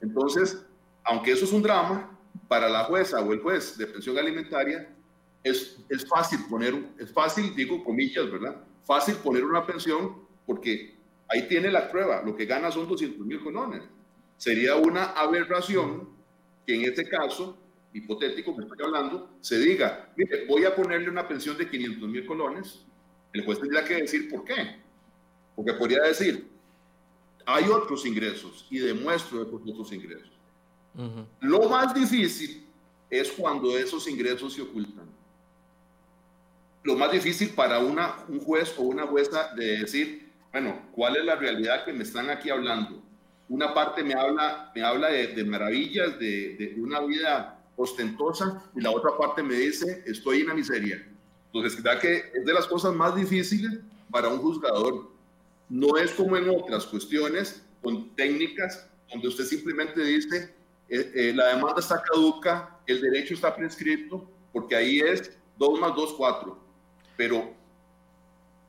Entonces, aunque eso es un drama, para la jueza o el juez de pensión alimentaria, es, es fácil poner, es fácil, digo comillas, ¿verdad? Fácil poner una pensión porque ahí tiene la prueba, lo que gana son 200 mil colones. Sería una aberración que en este caso, hipotético que estoy hablando, se diga, mire, voy a ponerle una pensión de 500 mil colones. El juez tendría que decir por qué. Porque podría decir, hay otros ingresos y demuestro esos otros ingresos. Lo más difícil es cuando esos ingresos se ocultan. Lo más difícil para una, un juez o una jueza de decir, bueno, ¿cuál es la realidad que me están aquí hablando? Una parte me habla, me habla de, maravillas, de, de, una vida ostentosa, y la otra parte me dice, estoy en la miseria. Entonces, ¿verdad que es de las cosas más difíciles para un juzgador? No es como en otras cuestiones con técnicas donde usted simplemente dice, eh, eh, la demanda está caduca, el derecho está prescrito, porque ahí es 2 más 2, 4. Pero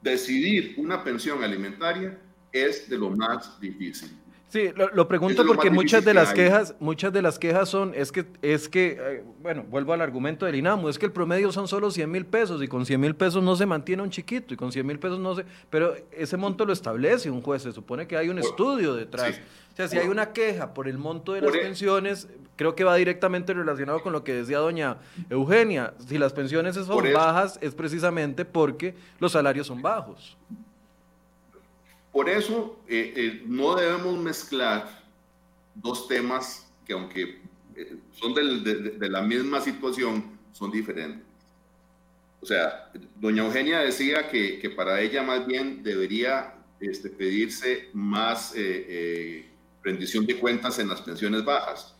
decidir una pensión alimentaria es de lo más difícil. Sí, lo, pregunto porque muchas de las quejas, muchas de las quejas son, es que, es que, eh, bueno, vuelvo al argumento del INAMU, es que el promedio son solo 100 mil pesos y con 100 mil pesos no se mantiene un chiquito y con 100 mil pesos no se, pero ese monto lo establece un juez, se supone que hay un estudio detrás. O sea, si hay una queja por el monto de las e- pensiones, creo que va directamente relacionado con lo que decía doña Eugenia. Si las pensiones son bajas, es precisamente porque los salarios son bajos. Por eso eh, eh, no debemos mezclar dos temas que aunque eh, son de, la misma situación, son diferentes. O sea, doña Eugenia decía que, que para ella más bien debería este, pedirse más rendición de cuentas en las pensiones bajas.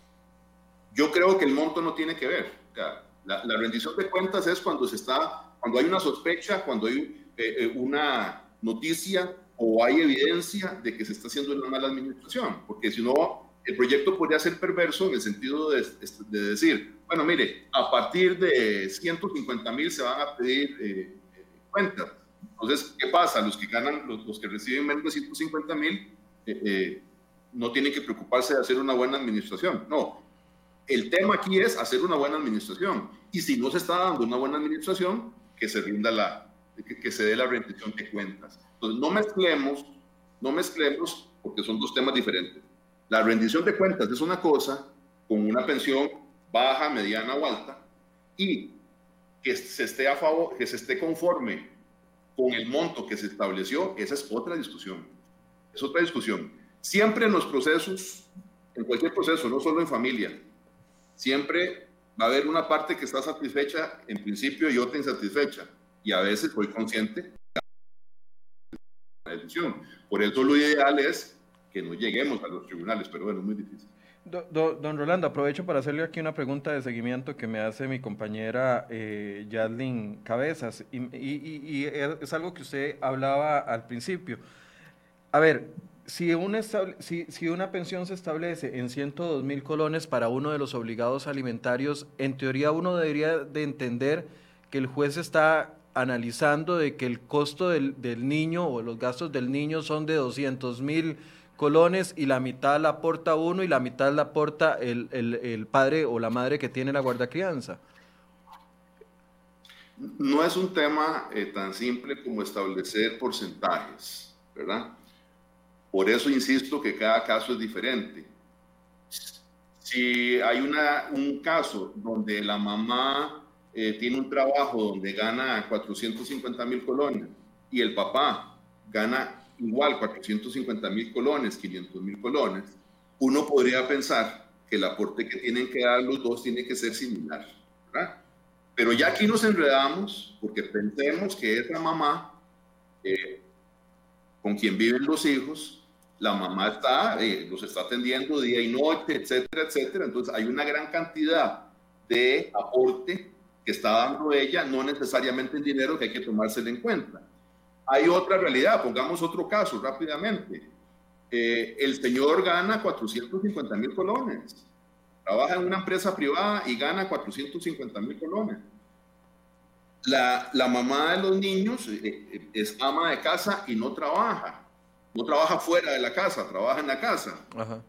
Yo creo que el monto no tiene que ver. la, la, rendición de cuentas es cuando se está, cuando hay una sospecha, cuando hay una noticia o hay evidencia de que se está haciendo una mala administración, porque si no, el proyecto podría ser perverso en el sentido de, decir, bueno, mire, a partir de 150 mil se van a pedir eh, cuentas. Entonces, ¿qué pasa? Los que ganan, los, que reciben menos de 150 mil, eh, eh, no tienen que preocuparse de hacer una buena administración. No, el tema aquí es hacer una buena administración. Y si no se está dando una buena administración, que se rinda la, que, que se dé la rendición de cuentas. Entonces, no mezclemos, no mezclemos, porque son dos temas diferentes. La rendición de cuentas es una cosa con una pensión baja, mediana o alta, y que se esté a favor, que se esté conforme con el monto que se estableció, esa es otra discusión. Es otra discusión. Siempre en los procesos, en cualquier proceso, no solo en familia, siempre va a haber una parte que está satisfecha en principio y otra insatisfecha. Y a veces soy consciente decisión. Por eso lo ideal es que no lleguemos a los tribunales, pero bueno, es muy difícil. don Rolando, aprovecho para hacerle aquí una pregunta de seguimiento que me hace mi compañera eh, Yadlin Cabezas, y, es algo que usted hablaba al principio. A ver, si una, si, si una pensión se establece en 102 mil colones para uno de los obligados alimentarios, en teoría uno debería de entender que el juez está analizando de que el costo del, niño o los gastos del niño son de 200 mil colones y la mitad la aporta uno y la mitad la aporta el, padre o la madre que tiene la guardacrianza. No es un tema eh, tan simple como establecer porcentajes, ¿verdad? Por eso insisto que cada caso es diferente. Si hay una, un caso donde la mamá eh, tiene un trabajo donde gana 450 mil colones y el papá gana igual 450 mil colones, 500 mil colones, uno podría pensar que el aporte que tienen que dar los dos tiene que ser similar, ¿verdad? Pero ya aquí nos enredamos porque pensemos que esa mamá eh, con quien viven los hijos, la mamá está, eh, los está atendiendo día y noche, etcétera, etcétera. Entonces hay una gran cantidad de aporte que está dando ella, no necesariamente en dinero que hay que tomárselo en cuenta. Hay otra realidad, pongamos otro caso rápidamente. Eh, el señor gana 450 mil colones, trabaja en una empresa privada y gana 450 mil colones. La, la, mamá de los niños eh, eh, es ama de casa y no trabaja. No trabaja fuera de la casa, trabaja en la casa.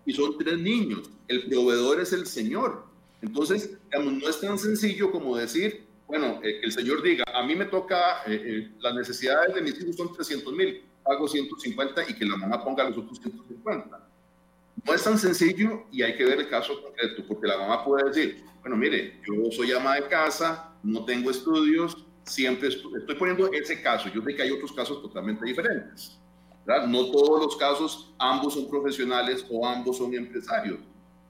Y son tres niños. El proveedor es el señor. Entonces, digamos, no es tan sencillo como decir, bueno, que el señor diga, a mí me toca, las necesidades de mis hijos son 300 mil, pago 150 y que la mamá ponga los otros 150. No es tan sencillo y hay que ver el caso concreto, porque la mamá puede decir, bueno, mire, yo soy ama de casa, no tengo estudios, siempre estoy, poniendo ese caso, yo sé que hay otros casos totalmente diferentes. ¿verdad? No todos los casos, ambos son profesionales o ambos son empresarios.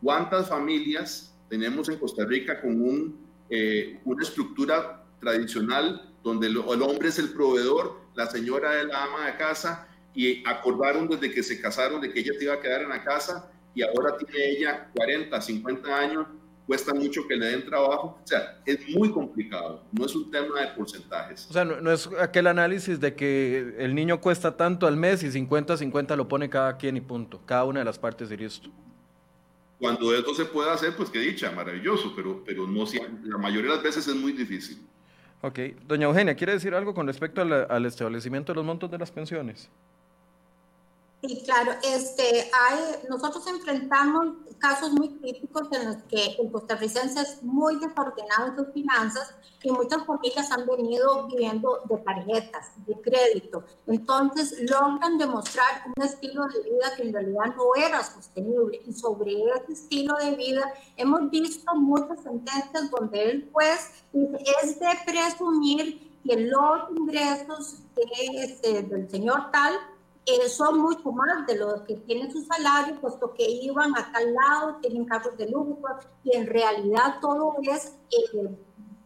¿Cuántas familias tenemos en Costa Rica con un, eh, una estructura tradicional donde el, el hombre es el proveedor la señora es la ama de casa y acordaron desde que se casaron de que ella se iba a quedar en la casa y ahora tiene ella 40, 50 años, cuesta mucho que le den trabajo. O sea, es muy complicado, no es un tema de porcentajes. O sea, no, es aquel análisis de que el niño cuesta tanto al mes y 50, 50 lo pone cada quien y punto, cada una de las partes de esto. Cuando esto se puede hacer, pues qué dicha, maravilloso, pero, pero no, la mayoría de las veces es muy difícil. Ok. Doña Eugenia, ¿quiere decir algo con respecto al, establecimiento de los montos de las pensiones? Sí, claro. Este, hay, nosotros enfrentamos casos muy críticos en los que el costarricense es muy desordenado en sus finanzas y muchas familias han venido viviendo de tarjetas, de crédito. Entonces logran demostrar un estilo de vida que en realidad no era sostenible. Y sobre ese estilo de vida hemos visto muchas sentencias donde el juez dice, es de presumir que los ingresos este, del señor tal eh, son mucho más de lo que tienen su salario, puesto que iban a tal lado, tienen carros de lujo, y en realidad todo es eh,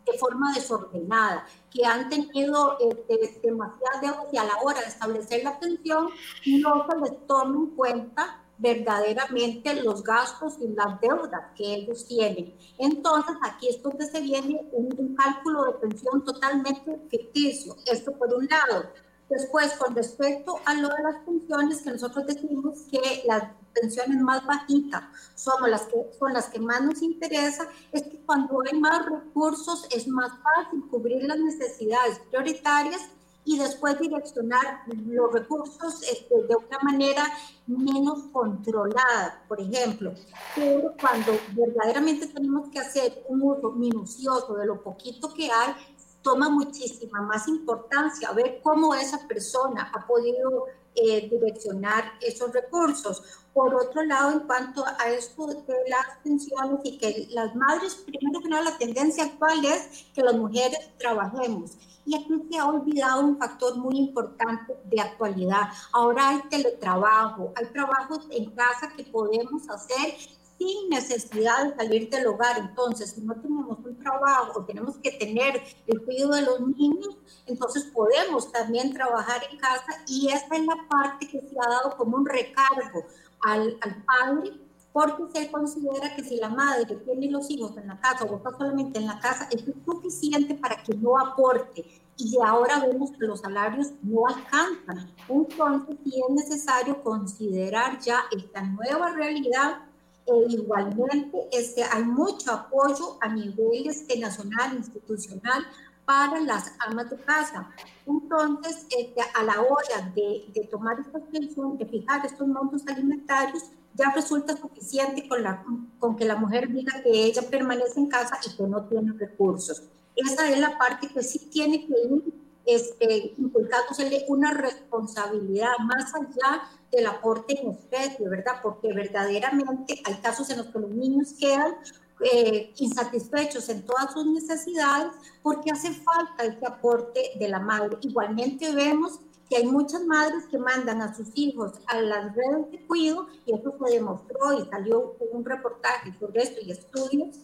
de forma desordenada, que han tenido eh, demasiadas deudas y a la hora de establecer la pensión no se les toma en cuenta verdaderamente los gastos y las deudas que ellos tienen. Entonces, aquí es donde se viene un, un cálculo de pensión totalmente ficticio. Esto por un lado. Después, con respecto a lo de las pensiones, que nosotros decimos que las pensiones más bajitas son las que, son las que más nos interesa, es que cuando hay más recursos es más fácil cubrir las necesidades prioritarias y después direccionar los recursos este, de una manera menos controlada, por ejemplo. Pero cuando verdaderamente tenemos que hacer un uso minucioso de lo poquito que hay, toma muchísima más importancia ver cómo esa persona ha podido eh, direccionar esos recursos. Por otro lado, en cuanto a esto de las pensiones y que las madres, primero que nada, la tendencia actual es que las mujeres trabajemos. Y aquí se ha olvidado un factor muy importante de actualidad. Ahora hay teletrabajo, hay trabajos en casa que podemos hacer sin necesidad de salir del hogar. Entonces, si no tenemos un trabajo, tenemos que tener el cuidado de los niños, entonces podemos también trabajar en casa y esta es la parte que se ha dado como un recargo al, al padre porque se considera que si la madre tiene los hijos en la casa o está solamente en la casa, es suficiente para que no aporte. Y ahora vemos que los salarios no alcanzan. Entonces, sí es necesario considerar ya esta nueva realidad e igualmente este, hay mucho apoyo a nivel este, nacional, institucional, para las amas de casa. Entonces, este, a la hora de, de tomar esta decisión, de fijar estos montos alimentarios, ya resulta suficiente con, la, con que la mujer diga que ella permanece en casa y que no tiene recursos. Esa es la parte que sí tiene que ir este, inculcándosele una responsabilidad más allá del aporte en especie, ¿verdad? Porque verdaderamente hay casos en los que los niños quedan eh, insatisfechos en todas sus necesidades porque hace falta ese aporte de la madre. Igualmente vemos que hay muchas madres que mandan a sus hijos a las redes de cuido y eso se demostró y salió un reportaje sobre esto y estudios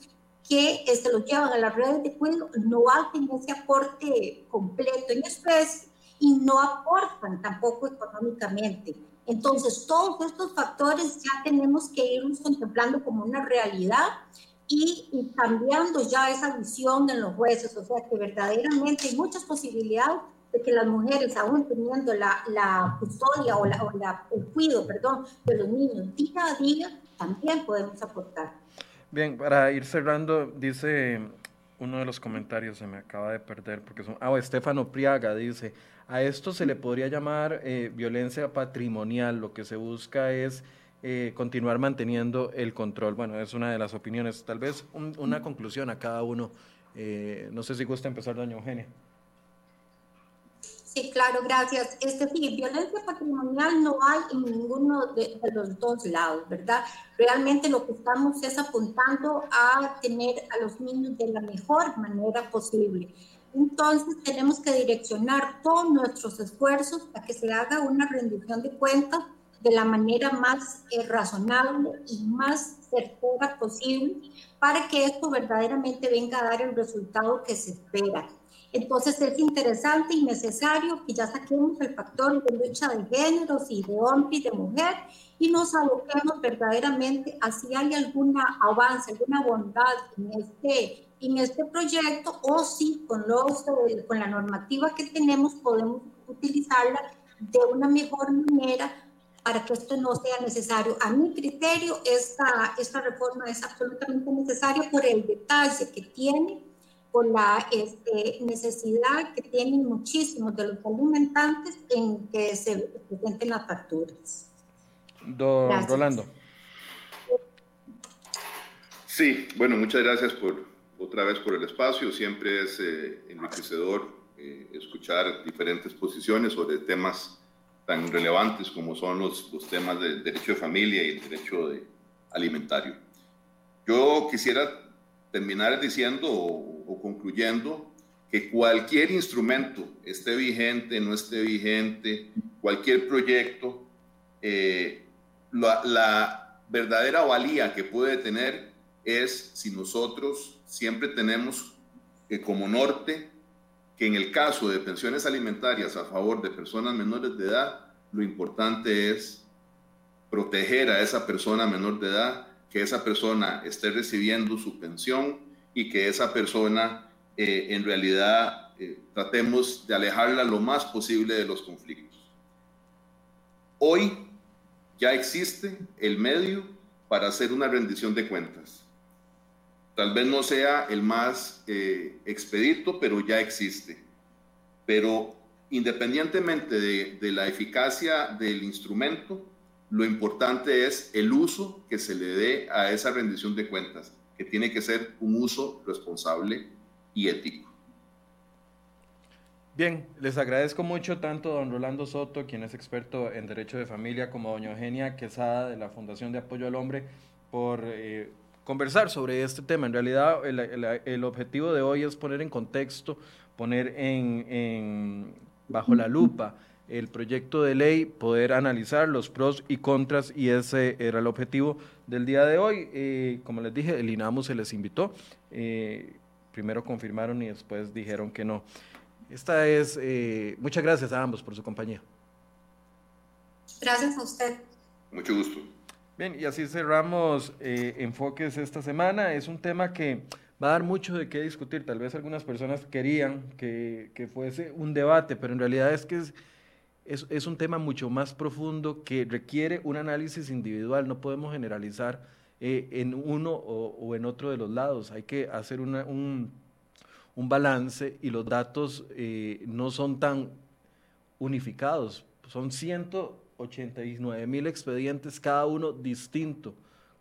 que se este, los llevan a las redes de cuido, no hacen ese aporte completo en especie y no aportan tampoco económicamente. Entonces, todos estos factores ya tenemos que irnos contemplando como una realidad y, y, cambiando ya esa visión en los jueces, o sea que verdaderamente hay muchas posibilidades de que las mujeres, aún teniendo la, la custodia o, la, o la, el cuidado, perdón, de los niños día a día, también podemos aportar. Bien, para ir cerrando, dice uno de los comentarios, se me acaba de perder, porque son, ah, Estefano Priaga dice, a esto se le podría llamar eh, violencia patrimonial, lo que se busca es eh, continuar manteniendo el control. Bueno, es una de las opiniones, tal vez una conclusión a cada uno. Eh, no sé si gusta empezar, doña Eugenia. Sí, claro, gracias. Este, sí, violencia patrimonial no hay en ninguno de, los dos lados, ¿verdad? Realmente lo que estamos es apuntando a tener a los niños de la mejor manera posible. Entonces tenemos que direccionar todos nuestros esfuerzos para que se haga una rendición de cuentas de la manera más eh, razonable y más certera posible para que esto verdaderamente venga a dar el resultado que se espera. Entonces es interesante y necesario que ya saquemos el factor de lucha de géneros y de hombre y de mujer y nos aboquemos verdaderamente a si hay alguna avance, alguna bondad en este, en este proyecto o si con, los, con la normativa que tenemos podemos utilizarla de una mejor manera para que esto no sea necesario. A mi criterio, esta, esta reforma es absolutamente necesaria por el detalle que tiene con la este, necesidad que tienen muchísimos de los alimentantes en que se presenten las facturas. Don Rolando. Sí, bueno, muchas gracias por otra vez por el espacio. Siempre es eh, enriquecedor eh, escuchar diferentes posiciones sobre temas tan relevantes como son los, los temas del derecho de familia y el derecho de alimentario. Yo quisiera terminar diciendo o concluyendo que cualquier instrumento, esté vigente, no esté vigente, cualquier proyecto, eh, la, verdadera valía que puede tener es si nosotros siempre tenemos que como norte que en el caso de pensiones alimentarias a favor de personas menores de edad, lo importante es proteger a esa persona menor de edad, que esa persona esté recibiendo su pensión y que esa persona eh, en realidad eh, tratemos de alejarla lo más posible de los conflictos. Hoy ya existe el medio para hacer una rendición de cuentas. Tal vez no sea el más eh, expedito, pero ya existe. Pero independientemente de, de la eficacia del instrumento, lo importante es el uso que se le dé a esa rendición de cuentas que tiene que ser un uso responsable y ético. Bien, les agradezco mucho tanto a don Rolando Soto, quien es experto en Derecho de Familia, como a doña Eugenia Quesada de la Fundación de Apoyo al Hombre, por eh, conversar sobre este tema. En realidad, el, objetivo de hoy es poner en contexto, poner en bajo la lupa el proyecto de ley, poder analizar los pros y contras y ese era el objetivo del día de hoy. Eh, como les dije, el INAMU se les invitó, eh, primero confirmaron y después dijeron que no. Esta es, eh, muchas gracias a ambos por su compañía. Gracias a usted. Mucho gusto. Bien, y así cerramos Enfoques esta semana. Es un tema que va a dar mucho de qué discutir. Tal vez algunas personas querían que, que fuese un debate, pero en realidad es que es es, es, un tema mucho más profundo que requiere un análisis individual, no podemos generalizar eh, en uno o, en otro de los lados, hay que hacer un, un, balance y los datos eh, no son tan unificados, son 189 mil expedientes, cada uno distinto,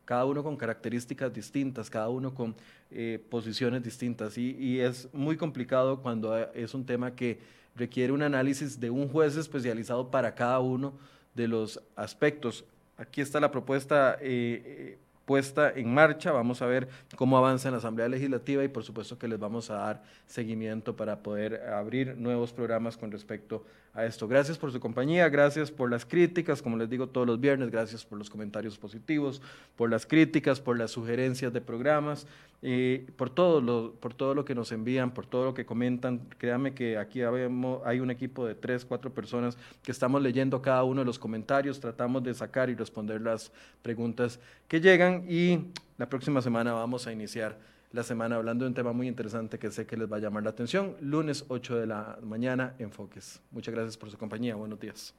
cada uno con características distintas, cada uno con eh, posiciones distintas. Y es muy complicado cuando es un tema que requiere un análisis de un juez especializado para cada uno de los aspectos. Aquí está la propuesta eh, eh, puesta en marcha. Vamos a ver cómo avanza en la Asamblea Legislativa y por supuesto que les vamos a dar seguimiento para poder abrir nuevos programas con respecto a esto. Gracias por su compañía, gracias por las críticas, como les digo todos los viernes, gracias por los comentarios positivos, por las críticas, por las sugerencias de programas, y por, todo lo, por todo lo que nos envían, por todo lo que comentan. Créanme que aquí hay un equipo de tres, cuatro personas que estamos leyendo cada uno de los comentarios, tratamos de sacar y responder las preguntas que llegan y la próxima semana vamos a iniciar la semana hablando de un tema muy interesante que sé que les va a llamar la atención. Lunes 8 de la mañana, Enfoques. Muchas gracias por su compañía. Buenos días.